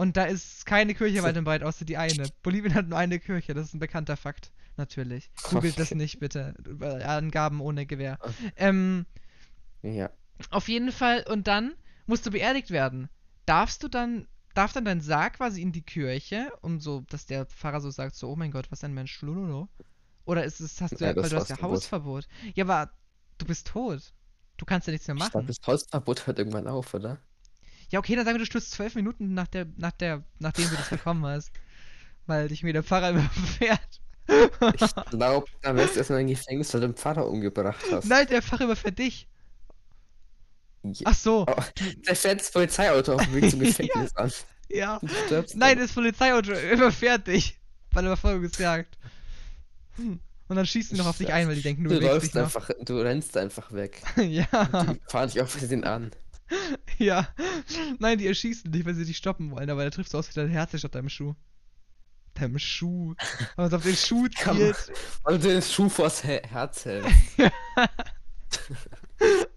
Speaker 1: Und da ist keine Kirche weit und breit, außer die eine. Bolivien hat nur eine Kirche, das ist ein bekannter Fakt, natürlich. Googelt das nicht, bitte. Angaben ohne Gewehr. Ähm,
Speaker 2: Ja.
Speaker 1: auf jeden Fall, und dann musst du beerdigt werden. Darfst du dann, darf dann dein Sarg quasi in die Kirche, um so, dass der Pfarrer so sagt, so, oh mein Gott, was ein Mensch, lululu. Oder ist es, hast du
Speaker 2: Ja,
Speaker 1: weil du hast ja
Speaker 2: Hausverbot.
Speaker 1: Ja, aber du bist tot. Du kannst ja nichts mehr
Speaker 2: Ich
Speaker 1: machen.
Speaker 2: glaube, das Hausverbot hört irgendwann auf, oder?
Speaker 1: Ja, okay, dann sagen wir, du stirbst zwölf Minuten nach der, nach der, nachdem du das bekommen hast. Weil dich mir der Pfarrer überfährt.
Speaker 2: Ich glaube, da wärst du erstmal im Gefängnis, weil du den Pfarrer umgebracht hast.
Speaker 1: Nein, der Pfarrer überfährt dich.
Speaker 2: Ja.
Speaker 1: Ach so,
Speaker 2: Oh, der fährt das Polizeiauto auf dem Weg zum Gefängnis an.
Speaker 1: ja.
Speaker 2: Du stirbst
Speaker 1: Nein, das Polizeiauto überfährt dich. Bei der Verfolgungsjagd. Hm. Und dann schießen die noch auf dich ein, weil die denken, du,
Speaker 2: du läufst
Speaker 1: noch.
Speaker 2: einfach, du rennst einfach weg.
Speaker 1: ja,
Speaker 2: Die fahren dich auf den an.
Speaker 1: ja. Nein, die erschießen dich, weil sie dich stoppen wollen, aber da triffst du aus wie dein Herz statt deinem Schuh. Deinem Schuh. Wenn man auf den Schuh zielt.
Speaker 2: Weil du den Schuh vors He Herz hältst.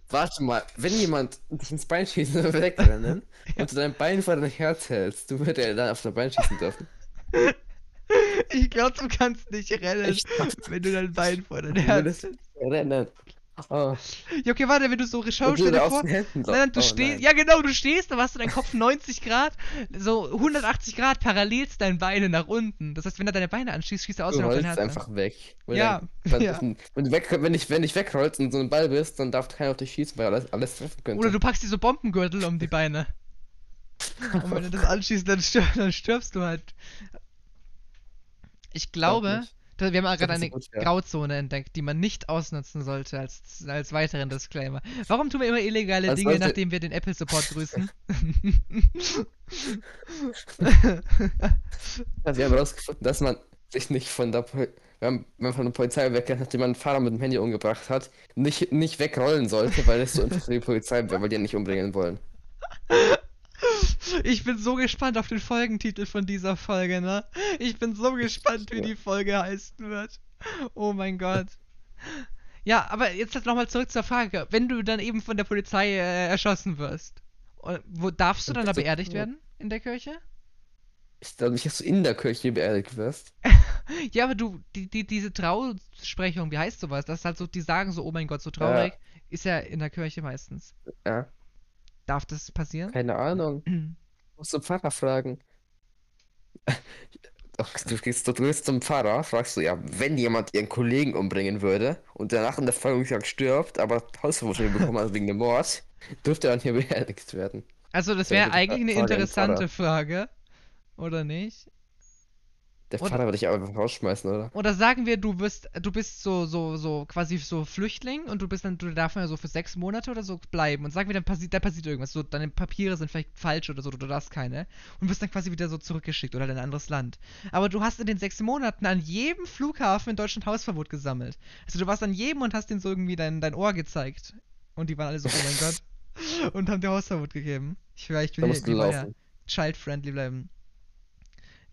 Speaker 2: Warte mal, wenn jemand dich ins Bein schießt und wegrennen und du dein Bein vor dein Herz hältst, du würdest ja dann auf dein Bein schießen dürfen.
Speaker 1: Ich glaube, du kannst nicht rennen, wenn du dein Bein vor dein Herz
Speaker 2: würdest rennen. Oh,
Speaker 1: Ja, okay, warte, wenn du so
Speaker 2: und
Speaker 1: stell dir vor. Nein, nein, du
Speaker 2: oh,
Speaker 1: stehst, ja genau, du stehst, aber hast du deinen Kopf 90 Grad, so 180 Grad parallel zu deinen Beine nach unten. Das heißt, wenn er deine Beine anschießt, schießt er aus
Speaker 2: Du
Speaker 1: auf dein
Speaker 2: rollst
Speaker 1: Herz. an.
Speaker 2: einfach weg. Weil
Speaker 1: Ja,
Speaker 2: dann- dann-
Speaker 1: ja.
Speaker 2: Wenn, du weg, wenn, ich, wenn ich wegrollst und so ein Ball bist, dann darf keiner auf dich schießen, weil alles, alles treffen könnte.
Speaker 1: Oder du packst dir so Bombengürtel um die Beine. Und wenn du das anschießt, dann, stir dann stirbst du halt. Ich glaube,
Speaker 2: nicht.
Speaker 1: da- wir haben
Speaker 2: glaub,
Speaker 1: gerade
Speaker 2: das
Speaker 1: eine
Speaker 2: gut, ja.
Speaker 1: Grauzone entdeckt, die man nicht ausnutzen sollte als, als weiteren Disclaimer. Warum tun wir immer illegale
Speaker 2: Man
Speaker 1: Dinge,
Speaker 2: sollte-
Speaker 1: nachdem wir den Apple Support grüßen?
Speaker 2: Also wir haben herausgefunden, dass man sich nicht von der Pol wenn man- von der Polizei weggeht, nachdem man einen Fahrer mit dem Handy umgebracht hat, nicht, nicht wegrollen sollte, weil das so für die Polizei wäre, weil die ihn nicht umbringen wollen.
Speaker 1: Ich bin so gespannt auf den Folgentitel von dieser Folge, ne? Ich bin so gespannt, wie
Speaker 2: Ja.
Speaker 1: die Folge heißen wird. Oh mein Gott. Ja, aber jetzt nochmal zurück zur Frage. Wenn du dann eben von der Polizei äh, erschossen wirst, wo darfst du dann da beerdigt
Speaker 2: ja.
Speaker 1: werden? In der Kirche?
Speaker 2: Ich glaube nicht, dass du in der Kirche beerdigt wirst.
Speaker 1: Ja, aber du, die, die, diese Trausprechung, wie heißt sowas? Das ist halt so, die sagen so, oh mein Gott, so traurig. Ist ja in der Kirche meistens.
Speaker 2: Ja,
Speaker 1: Darf das passieren?
Speaker 2: keine Ahnung. Musst du Pfarrer fragen. Du gehst, du gehst zum Pfarrer, fragst du, ja, wenn jemand ihren Kollegen umbringen würde und danach in der Folgerung stirbt, aber Hausverbot bekommen hat wegen dem Mord, dürfte er dann hier beerdigt werden.
Speaker 1: Also, das wäre eigentlich eine interessante Frage. Oder nicht?
Speaker 2: Der
Speaker 1: Oder-
Speaker 2: Pfarrer würde dich einfach rausschmeißen, oder?
Speaker 1: Oder sagen wir, du bist, du bist so, so, so quasi so Flüchtling und du bist dann, du darfst ja so für sechs Monate oder so bleiben und sagen wir, dann passiert, da passiert irgendwas, so deine Papiere sind vielleicht falsch oder so, du darfst keine und wirst dann quasi wieder so zurückgeschickt oder in ein anderes Land. Aber du hast in den sechs Monaten an jedem Flughafen in Deutschland Hausverbot gesammelt. Also du warst an jedem und hast denen so irgendwie dein, dein Ohr gezeigt. Und die waren alle so, oh mein Gott. Und haben dir Hausverbot gegeben. Ich will, ich will ja
Speaker 2: laufen.
Speaker 1: child-friendly bleiben.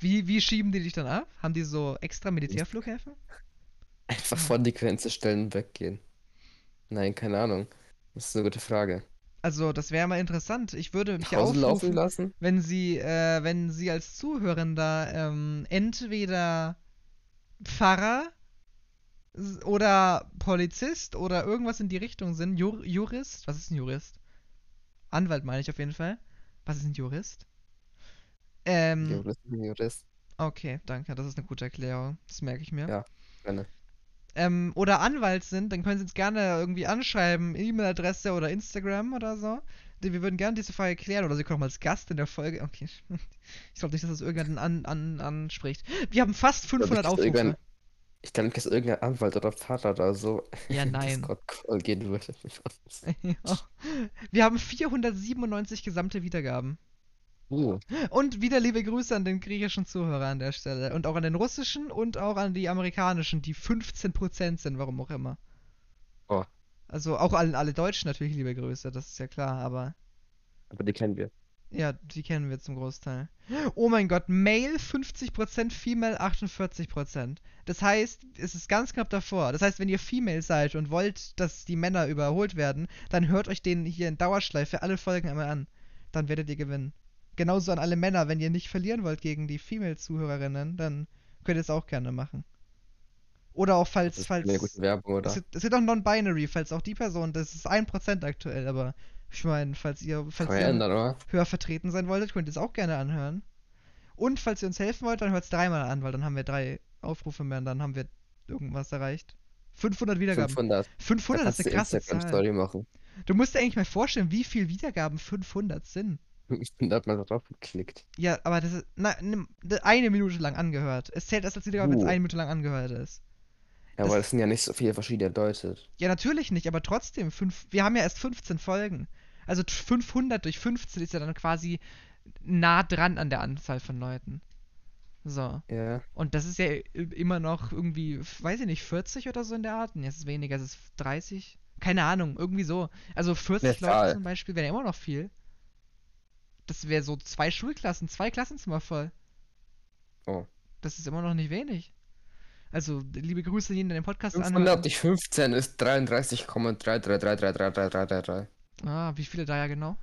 Speaker 1: Wie, wie schieben die dich dann ab? Haben die so extra Militärflughäfen?
Speaker 2: Einfach vor die Grenze stellen und weggehen. Nein, keine Ahnung. Das ist eine gute Frage.
Speaker 1: Also, das wäre mal interessant. Ich würde mich
Speaker 2: Hause
Speaker 1: aufrufen,
Speaker 2: lassen?
Speaker 1: wenn Sie, äh, wenn Sie als Zuhörender ähm, entweder Pfarrer oder Polizist oder irgendwas in die Richtung sind, Jur Jurist, was ist ein Jurist? Anwalt meine ich auf jeden Fall. Was ist ein Jurist? Ähm,
Speaker 2: Jurist, Jurist.
Speaker 1: okay, danke, das ist eine gute Erklärung. Das merke ich mir.
Speaker 2: Ja. Gerne.
Speaker 1: ähm, oder Anwalt sind, dann können Sie uns gerne irgendwie anschreiben, E-Mail-Adresse oder Instagram oder so. Wir würden gerne diese Frage klären oder Sie kommen als Gast in der Folge. Okay. Ich glaube nicht, dass das irgendjemanden an, an, anspricht. Wir haben fast
Speaker 2: glaub nicht,
Speaker 1: 500
Speaker 2: dass
Speaker 1: Aufrufe.
Speaker 2: irgendein- Ich denke, dass irgendein Anwalt oder Pfarrer oder so
Speaker 1: Ja,
Speaker 2: in
Speaker 1: nein.
Speaker 2: Discord-Call gehen würde. Ich.
Speaker 1: Ja. Wir haben 497 gesamte Wiedergaben.
Speaker 2: Uh,
Speaker 1: Und wieder liebe Grüße an den griechischen Zuhörer an der Stelle. Und auch an den russischen und auch an die amerikanischen, die 15% sind, warum auch immer.
Speaker 2: Oh.
Speaker 1: Also auch an alle Deutschen natürlich liebe Grüße, das ist ja klar, aber
Speaker 2: aber die kennen wir.
Speaker 1: ja, die kennen wir zum Großteil. Oh mein Gott, Male 50%, Female 48%. Das heißt, es ist ganz knapp davor. Das heißt, wenn ihr Female seid und wollt, dass die Männer überholt werden, dann hört euch den hier in Dauerschleife alle Folgen einmal an. Dann werdet ihr gewinnen. Genauso an alle Männer, wenn ihr nicht verlieren wollt gegen die Female-Zuhörerinnen, dann könnt ihr es auch gerne machen. Oder auch falls,
Speaker 2: Das ist
Speaker 1: falls.
Speaker 2: eine gute Werbung, oder?
Speaker 1: Es gibt auch Non-Binary, falls auch die Person, das ist 1% aktuell, aber ich meine, falls ihr, falls ihr
Speaker 2: ändern,
Speaker 1: höher vertreten sein wolltet, könnt ihr es auch gerne anhören. Und falls ihr uns helfen wollt, dann hört es dreimal an, weil dann haben wir drei Aufrufe mehr und dann haben wir irgendwas erreicht. 500 Wiedergaben.
Speaker 2: 500.
Speaker 1: 500
Speaker 2: da
Speaker 1: ist eine
Speaker 2: du
Speaker 1: krasse Zahl.
Speaker 2: Instagram-Story machen.
Speaker 1: Du musst dir eigentlich mal vorstellen, wie viel Wiedergaben 500 sind.
Speaker 2: Da hat man drauf geklickt.
Speaker 1: Ja, aber das ist na, nimm- eine Minute lang angehört. Es zählt erst als Wiedergabe, wenn es
Speaker 2: Uh.
Speaker 1: eine Minute lang angehört ist.
Speaker 2: Ja,
Speaker 1: Das-
Speaker 2: aber das sind ja nicht so viele verschiedene Leute.
Speaker 1: Ja, natürlich nicht, aber trotzdem, fünf, wir haben ja erst 15 Folgen. Also t- 500 durch 15 ist ja dann quasi nah dran an der Anzahl von Leuten. So.
Speaker 2: Ja.
Speaker 1: Und das ist ja immer noch irgendwie, weiß ich nicht, 40 oder so in der Art. Es ist weniger, es ist 30. Keine Ahnung, irgendwie so. Also 40
Speaker 2: Eine
Speaker 1: Leute zum Beispiel wären ja immer noch viel. Das wäre so zwei Schulklassen, zwei Klassenzimmer voll.
Speaker 2: Oh.
Speaker 1: Das ist immer noch nicht wenig. Also, liebe Grüße, die in den Podcast
Speaker 2: 500 durch 15 ist 33,333333333.
Speaker 1: Ah, wie viele da ja genau?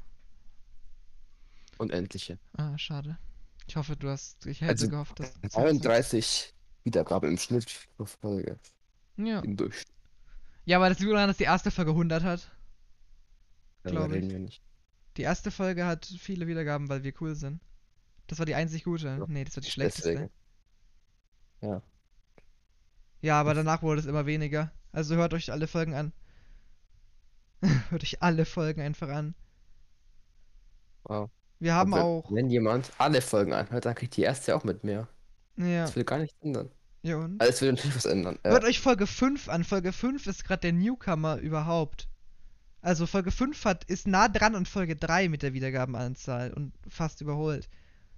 Speaker 2: Unendliche.
Speaker 1: Ah, schade. Ich hoffe, du hast. Ich hätte
Speaker 2: Also,
Speaker 1: gehofft, dass.
Speaker 2: 33 Wiedergabe im Schnitt pro Folge.
Speaker 1: Ja.
Speaker 2: Im Durchschnitt.
Speaker 1: ja, aber das liegt daran, dass die erste Folge 100 hat.
Speaker 2: Darüber
Speaker 1: Glaub ich.
Speaker 2: reden wir nicht.
Speaker 1: Die erste Folge hat viele Wiedergaben, weil wir cool sind. Das war die einzig gute.
Speaker 2: Ja,
Speaker 1: Nee, das war die schlechteste.
Speaker 2: Deswegen. Ja.
Speaker 1: Ja, aber danach wurde es immer weniger. Also hört euch alle Folgen an. hört euch alle Folgen einfach an.
Speaker 2: Wow.
Speaker 1: Wir haben
Speaker 2: Aber
Speaker 1: auch.
Speaker 2: Wenn jemand alle Folgen anhört, dann kriegt die erste auch mit mir.
Speaker 1: Ja.
Speaker 2: Das will gar nichts ändern.
Speaker 1: ja und?
Speaker 2: Also es will natürlich was ändern.
Speaker 1: Hört
Speaker 2: Äh,
Speaker 1: euch Folge 5 an. Folge 5 ist gerade der Newcomer überhaupt. Also Folge 5 hat, ist nah dran an Folge 3 mit der Wiedergabenanzahl und fast überholt.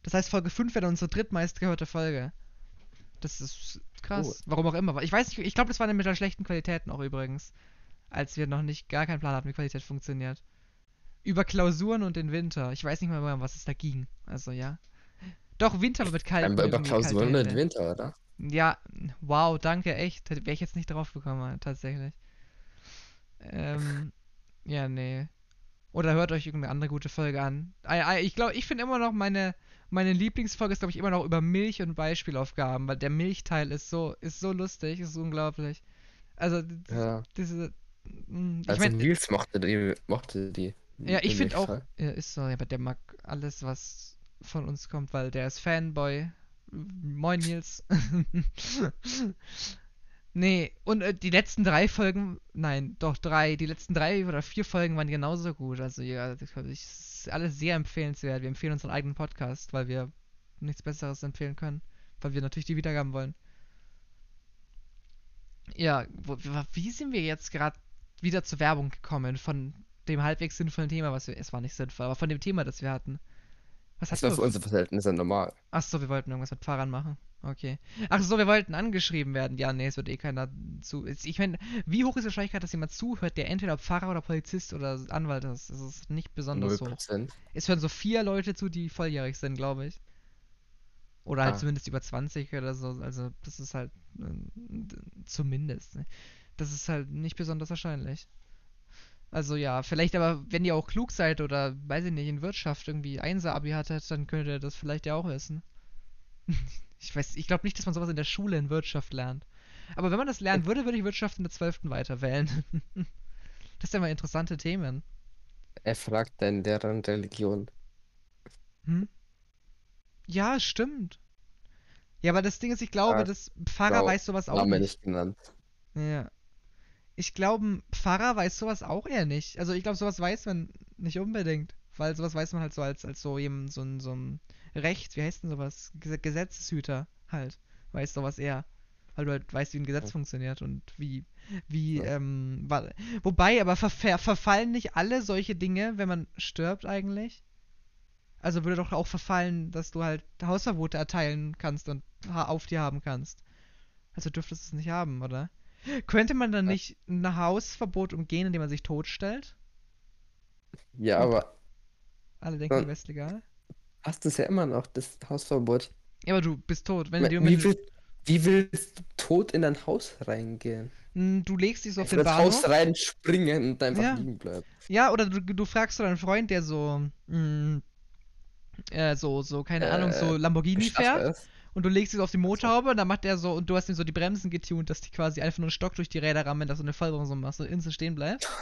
Speaker 1: Das heißt, Folge 5 wäre dann unsere drittmeistgehörte Folge. Das ist krass. Warum auch immer. Ich weiß nicht, ich glaube, das war dann mit der schlechten Qualitäten auch übrigens. Als wir noch nicht gar keinen Plan hatten, wie Qualität funktioniert. Über Klausuren und den Winter. Ich weiß nicht mal, um was es da ging. Also ja. Doch, Winter aber mit kalten
Speaker 2: über
Speaker 1: irgendwie kalte
Speaker 2: Klausuren im
Speaker 1: Hände.
Speaker 2: Winter, oder?
Speaker 1: Ja, wow, danke, echt. Wäre ich jetzt nicht drauf gekommen, tatsächlich. Ähm, ja, nee. Oder hört euch irgendeine andere gute Folge an. Ah, ah, Ich glaube, ich finde immer noch meine, meine Lieblingsfolge ist, glaube ich, immer noch über Milch und Beispielaufgaben, weil der Milchteil ist so, ist so lustig, ist unglaublich. Also,
Speaker 2: Ja.
Speaker 1: diese, mm, ich
Speaker 2: Also
Speaker 1: meine,
Speaker 2: Nils mochte die, mochte die.
Speaker 1: ja, ich finde auch, ja, ist so, ja, aber der mag alles, was von uns kommt, weil der ist Fanboy. Moin Nils. nee, und äh, die letzten drei Folgen, nein, doch drei, die letzten drei oder vier Folgen waren genauso gut. Also ja, das ich, ist alles sehr empfehlenswert. Wir empfehlen unseren eigenen Podcast, weil wir nichts Besseres empfehlen können, weil wir natürlich die Wiedergaben wollen. Ja, wo, wie sind wir jetzt gerade wieder zur Werbung gekommen von dem halbwegs sinnvollen Thema, was wir, es war nicht sinnvoll, aber von dem Thema, das wir hatten. Was
Speaker 2: Das war für unsere Verhältnisse normal.
Speaker 1: Ach so, wir wollten irgendwas mit Fahrern machen. Okay. Ach so, wir wollten angeschrieben werden. Ja, nee, es wird eh keiner zu. Ich meine, wie hoch ist die Wahrscheinlichkeit, dass jemand zuhört, der entweder Pfarrer oder Polizist oder Anwalt ist? Das ist nicht besonders hoch.
Speaker 2: 0%.
Speaker 1: Es hören so vier Leute zu, die volljährig sind, glaube ich. Oder halt
Speaker 2: Ah.
Speaker 1: zumindest über 20 oder so. Also, das ist halt äh, zumindest. Ne? Das ist halt nicht besonders wahrscheinlich. Also ja, vielleicht aber, wenn ihr auch klug seid oder, weiß ich nicht, in Wirtschaft irgendwie Einser-Abi hattet, dann könnt ihr das vielleicht ja auch wissen. ich weiß, ich glaube nicht, dass man sowas in der Schule in Wirtschaft lernt. Aber wenn man das lernen würde, würde ich Wirtschaft in der 12. weiter wählen. das sind ja mal interessante Themen.
Speaker 2: Er fragt deinen Lehrer in Religion.
Speaker 1: Hm? Ja, stimmt. Ja, aber das Ding ist, ich glaube,
Speaker 2: Ah,
Speaker 1: das Pfarrer weiß sowas auch nicht.
Speaker 2: nicht genannt.
Speaker 1: Ja. Ich glaube, Pfarrer weiß sowas auch eher nicht. Also ich glaube, sowas weiß man nicht unbedingt. Weil sowas weiß man halt so als, als so jemand, so ein, so ein Recht, wie heißt denn sowas? Ges- Gesetzeshüter halt. Weiß sowas eher. Weil du halt weißt, wie ein Gesetz funktioniert und wie, wie,
Speaker 2: Ja.
Speaker 1: ähm, wobei, aber ver ver verfallen nicht alle solche Dinge, wenn man stirbt eigentlich? Also würde doch auch verfallen, dass du halt Hausverbote erteilen kannst und auf dir haben kannst. Also dürftest du es nicht haben, oder? Könnte man dann
Speaker 2: Ja.
Speaker 1: nicht ein Hausverbot umgehen, indem man sich totstellt?
Speaker 2: Ja, aber
Speaker 1: Alle denken,
Speaker 2: Ja.
Speaker 1: die wäre legal.
Speaker 2: Hast du es ja immer noch, das Hausverbot.
Speaker 1: Ja, aber du bist tot. Wenn du, dir- wenn
Speaker 2: Wie,
Speaker 1: du,
Speaker 2: will, wie willst du tot in dein Haus reingehen?
Speaker 1: Mm, du legst dich so auf
Speaker 2: Einfach
Speaker 1: den
Speaker 2: das
Speaker 1: Bahnhof.
Speaker 2: Haus reinspringen und einfach
Speaker 1: Ja.
Speaker 2: liegen bleiben.
Speaker 1: Ja, oder du, du fragst so deinen Freund, der so, mm, äh, so, so, keine Ahnung, so
Speaker 2: Äh,
Speaker 1: Lamborghini
Speaker 2: Ich
Speaker 1: fährt.
Speaker 2: es.
Speaker 1: Und du legst so auf die Motorhaube und dann macht er so, und du hast ihm so die Bremsen getunt, dass die quasi einfach nur einen Stock durch die Räder rammen, dass du eine Vollbremsung machst und instant stehen bleibt.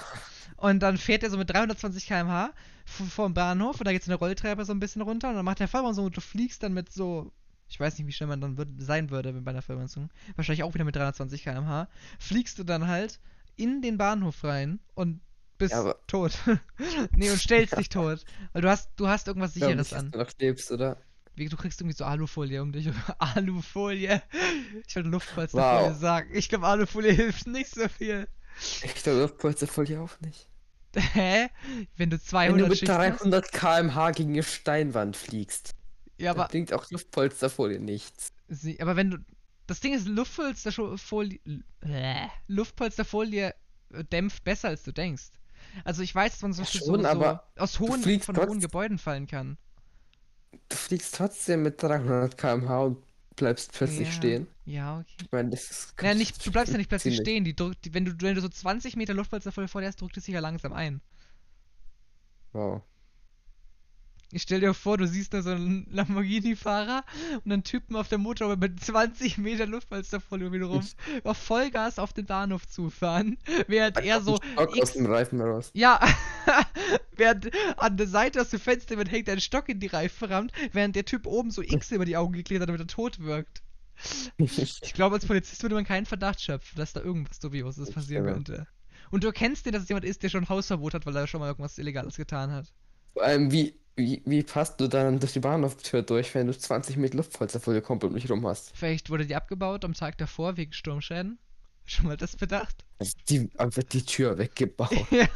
Speaker 1: Und dann fährt er so mit 320 km/h v- vor dem Bahnhof und da geht so eine Rolltreppe so ein bisschen runter und dann macht der Vollbremsung und du fliegst dann mit so, ich weiß nicht, wie schnell man dann würd, sein würde bei einer Vollbremsung, wahrscheinlich auch wieder mit 320 km/h, fliegst du dann halt in den Bahnhof rein und bist
Speaker 2: Ja,
Speaker 1: tot. nee, und stellst dich tot. Weil du hast, du hast irgendwas Sicheres
Speaker 2: dass
Speaker 1: an.
Speaker 2: du noch lebst, oder?
Speaker 1: Wie, du kriegst irgendwie so Alufolie um dich. Alufolie. Ich wollte Luftpolsterfolie
Speaker 2: Wow.
Speaker 1: sagen. Ich glaube, Alufolie hilft nicht so viel.
Speaker 2: Ich glaube, das Polsterfolie auch nicht.
Speaker 1: Hä? Wenn du
Speaker 2: Wenn du
Speaker 1: 200
Speaker 2: mit
Speaker 1: Schichten hast?
Speaker 2: 300 km/h gegen eine Steinwand fliegst,
Speaker 1: Ja, aber,
Speaker 2: bringt auch Luftpolsterfolie nichts.
Speaker 1: sie, aber wenn du. Das Ding ist, Luftpolsterfolie. Äh, Luftpolsterfolie dämpft besser, als du denkst. Also ich weiß, dass man zum
Speaker 2: Ja, schon,
Speaker 1: so, so
Speaker 2: aber
Speaker 1: aus hohen, von hohen Gebäuden fallen kann.
Speaker 2: Du fliegst trotzdem mit 300 km/h und bleibst plötzlich
Speaker 1: ja.
Speaker 2: stehen.
Speaker 1: Ja, okay.
Speaker 2: Ich meine, das ist.
Speaker 1: Naja, nicht, du bleibst ja nicht plötzlich stehen. Die drückt, die, wenn, du, wenn du so 20 Meter Luftpolsterfolie vor dir hast, drückt es sich ja langsam ein.
Speaker 2: Wow.
Speaker 1: Ich stell dir vor, du siehst da so einen Lamborghini-Fahrer und einen Typen auf der Motorhaube mit 20 Meter Luftpolsterfolie wiederum auf Vollgas auf den Bahnhof zufahren, während er so
Speaker 2: Stock aus dem Reifen raus.
Speaker 1: ja, während an der Seite aus dem Fenster jemand hängt, einen Stock in die Reifen rammt, während der Typ oben so X über die Augen geklebt hat, damit er tot wirkt. Ich glaube, als Polizist würde man keinen Verdacht schöpfen, dass da irgendwas Dubioses passieren
Speaker 2: Ja.
Speaker 1: könnte. Und du erkennst den, dass es jemand ist, der schon Hausverbot hat, weil er schon mal irgendwas Illegales getan hat.
Speaker 2: Vor allem, wie, Wie, wie passt du dann durch die Bahnhoftür durch, wenn du 20 Meter Luftpolsterfolie komplett um dich rum hast?
Speaker 1: Vielleicht wurde die abgebaut am Tag davor wegen Sturmschäden. Schon mal das bedacht?
Speaker 2: Also die, einfach die Tür weggebaut.
Speaker 1: ja.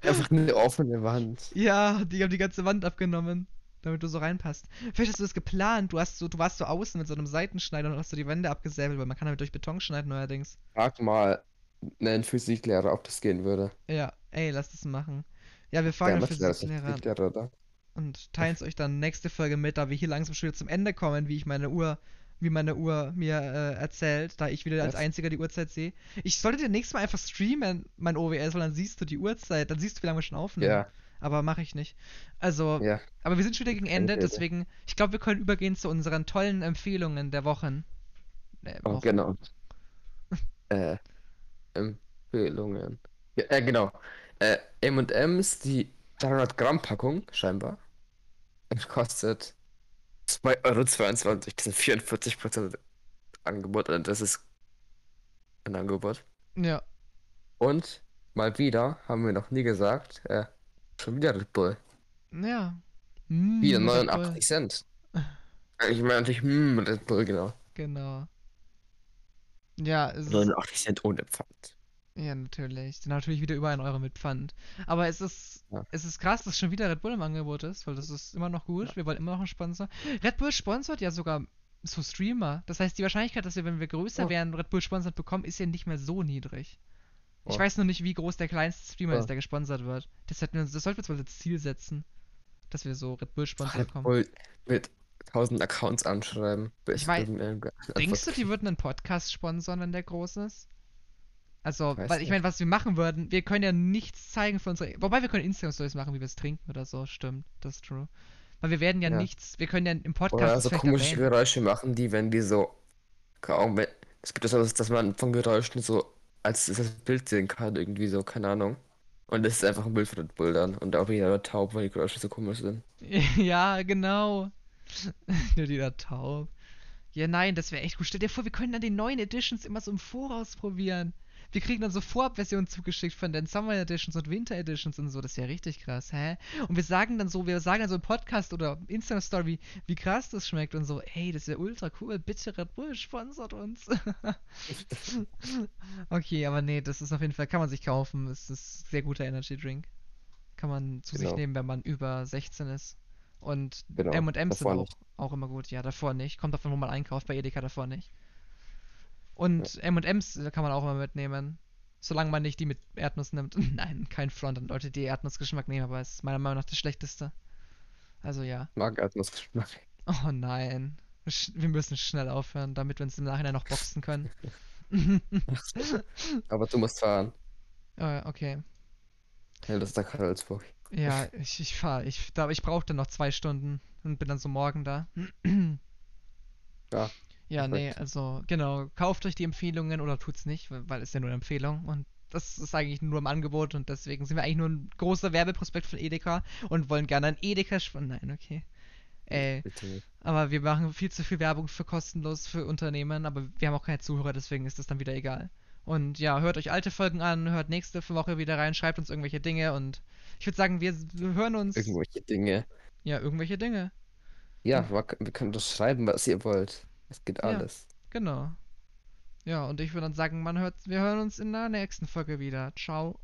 Speaker 2: Einfach eine offene Wand.
Speaker 1: Ja, die haben die ganze Wand abgenommen, damit du so reinpasst. Vielleicht hast du das geplant. Du hast so, du warst so außen mit so einem Seitenschneider und hast du die Wände abgesäbelt, weil man kann damit durch Beton schneiden neuerdings.
Speaker 2: Frag mal einen Physiklehrer, ob das gehen würde.
Speaker 1: Ja, ey, lass das machen. Ja, wir fragen
Speaker 2: ein
Speaker 1: Physiklehrer
Speaker 2: Physiklehrer,
Speaker 1: und teilen es euch dann nächste Folge mit, da wir hier langsam schon wieder zum Ende kommen, wie ich meine Uhr, wie meine Uhr mir äh, erzählt, da ich wieder als
Speaker 2: Was?
Speaker 1: einziger die Uhrzeit sehe. Ich sollte dir nächstes Mal einfach streamen, mein OWS, weil dann siehst du die Uhrzeit, dann siehst du, wie lange wir schon aufnehmen.
Speaker 2: Ja,
Speaker 1: Aber mache ich nicht. Also,
Speaker 2: ja.
Speaker 1: aber wir sind schon wieder gegen Ende, deswegen, ich glaube, wir können übergehen zu unseren tollen Empfehlungen der Wochen. Äh,
Speaker 2: Oh,
Speaker 1: Wochen.
Speaker 2: genau. äh, Empfehlungen. Ja, äh, genau. Äh, M&M's, die 300 Gramm Packung, scheinbar, kostet 2,22 Euro. Das sind 44% Angebot, und das ist ein Angebot.
Speaker 1: Ja,
Speaker 2: Und mal wieder, haben wir noch nie gesagt, äh, schon wieder Red Bull.
Speaker 1: ja. Mm,
Speaker 2: Wieder
Speaker 1: Red
Speaker 2: 89
Speaker 1: Bull.
Speaker 2: Cent. Ich meine natürlich, hm, Red Bull, genau.
Speaker 1: Genau. Ja, es ist,
Speaker 2: 89 Cent ohne Pfand.
Speaker 1: Ja, natürlich. Sind natürlich wieder über 1 Euro mit Pfand. Aber es ist,
Speaker 2: Ja.
Speaker 1: es ist krass, dass schon wieder Red Bull im Angebot ist, weil das ist immer noch gut. Wir wollen immer noch einen Sponsor. Red Bull sponsort ja sogar so Streamer. Das heißt, die Wahrscheinlichkeit, dass wir, wenn wir größer
Speaker 2: Oh.
Speaker 1: werden, Red Bull sponsert bekommen, ist ja nicht mehr so niedrig. Ich
Speaker 2: Oh.
Speaker 1: weiß nur nicht, wie groß der kleinste Streamer
Speaker 2: Ja.
Speaker 1: ist, der gesponsert wird. Das, hätten wir uns, das sollten wir uns mal als Ziel setzen. Dass wir so Red Bull Sponsor
Speaker 2: Red
Speaker 1: bekommen.
Speaker 2: Bull mit 1000 Accounts anschreiben.
Speaker 1: Ich
Speaker 2: irgendeine Antwort
Speaker 1: Denkst du, die würden einen Podcast sponsern, wenn der groß ist? Also,
Speaker 2: Weiß
Speaker 1: weil ich meine, was wir machen würden, wir können ja nichts zeigen für unsere. Wobei wir können Instagram-Stories machen, wie wir es trinken oder so, stimmt, das ist true. Weil wir werden ja,
Speaker 2: Ja.
Speaker 1: nichts, wir können ja im Podcast
Speaker 2: Oder
Speaker 1: das
Speaker 2: so komische
Speaker 1: erwähnen.
Speaker 2: Geräusche machen, die, wenn die so. keine Ahnung, Es gibt ja so, dass man von Geräuschen so als das Bild sehen kann, irgendwie so, keine Ahnung. Und das ist einfach ein Bild von Bull dann. Und auch wieder taub, weil die Geräusche so komisch sind.
Speaker 1: ja, genau. Nur die da taub. Ja, nein, das wäre echt gut. Stell dir vor, wir können dann die neuen Editions immer so im Voraus probieren. Wir kriegen dann so Vorabversionen zugeschickt von den Summer Editions und Winter Editions und so. Das wäre richtig krass, hä? Und wir sagen dann so, wir sagen dann so im Podcast oder Instagram Story, wie krass das schmeckt und so. Ey, das wäre ultra cool. Bitte Red Bull sponsert uns. okay, aber nee, das ist auf jeden Fall, kann man sich kaufen. Es ist ein sehr guter Energy Drink. Kann man zu sich
Speaker 2: Genau.
Speaker 1: nehmen, wenn man über 16 ist. Und
Speaker 2: Genau,
Speaker 1: M&M's sind
Speaker 2: davor
Speaker 1: auch, auch immer gut. Ja, davor nicht. Kommt davon, wo man einkauft. Bei Edeka davor nicht. Und M&M's kann man auch immer mitnehmen. Solange man nicht die mit Erdnuss nimmt. Nein, kein Front an Leute, die Erdnussgeschmack nehmen, aber es ist meiner Meinung nach das schlechteste. Also ja.
Speaker 2: Mag Erdnussgeschmack.
Speaker 1: Oh nein. Wir müssen schnell aufhören, damit wir uns im Nachhinein noch boxen können.
Speaker 2: Aber du musst fahren.
Speaker 1: äh, okay.
Speaker 2: Ja, das ist der Karlsburg.
Speaker 1: Ja, ich, ich fahre. Ich, da- ich brauche dann noch zwei Stunden und bin dann so morgen da.
Speaker 2: Ja.
Speaker 1: Ja, nee,
Speaker 2: perfekt.
Speaker 1: also genau, kauft euch die Empfehlungen oder tut's nicht, weil, es ja nur eine Empfehlung und das ist eigentlich nur im Angebot und deswegen sind wir eigentlich nur ein großer Werbeprospekt von Edeka und wollen gerne ein Edeka spon- Nein, okay. Ey,
Speaker 2: Bitte nicht.
Speaker 1: aber wir machen viel zu viel Werbung für kostenlos für Unternehmen, aber wir haben auch keine Zuhörer, deswegen ist das dann wieder egal. Und ja, hört euch alte Folgen an, hört nächste Woche wieder rein, schreibt uns irgendwelche Dinge und ich würde sagen, wir, hören uns.
Speaker 2: Irgendwelche Dinge.
Speaker 1: Ja, irgendwelche Dinge.
Speaker 2: Ja, wir wir können das schreiben, was ihr wollt. Es geht
Speaker 1: Ja.
Speaker 2: alles.
Speaker 1: Genau. Ja, und ich würde dann sagen, man hört, wir hören uns in der nächsten Folge wieder. Ciao.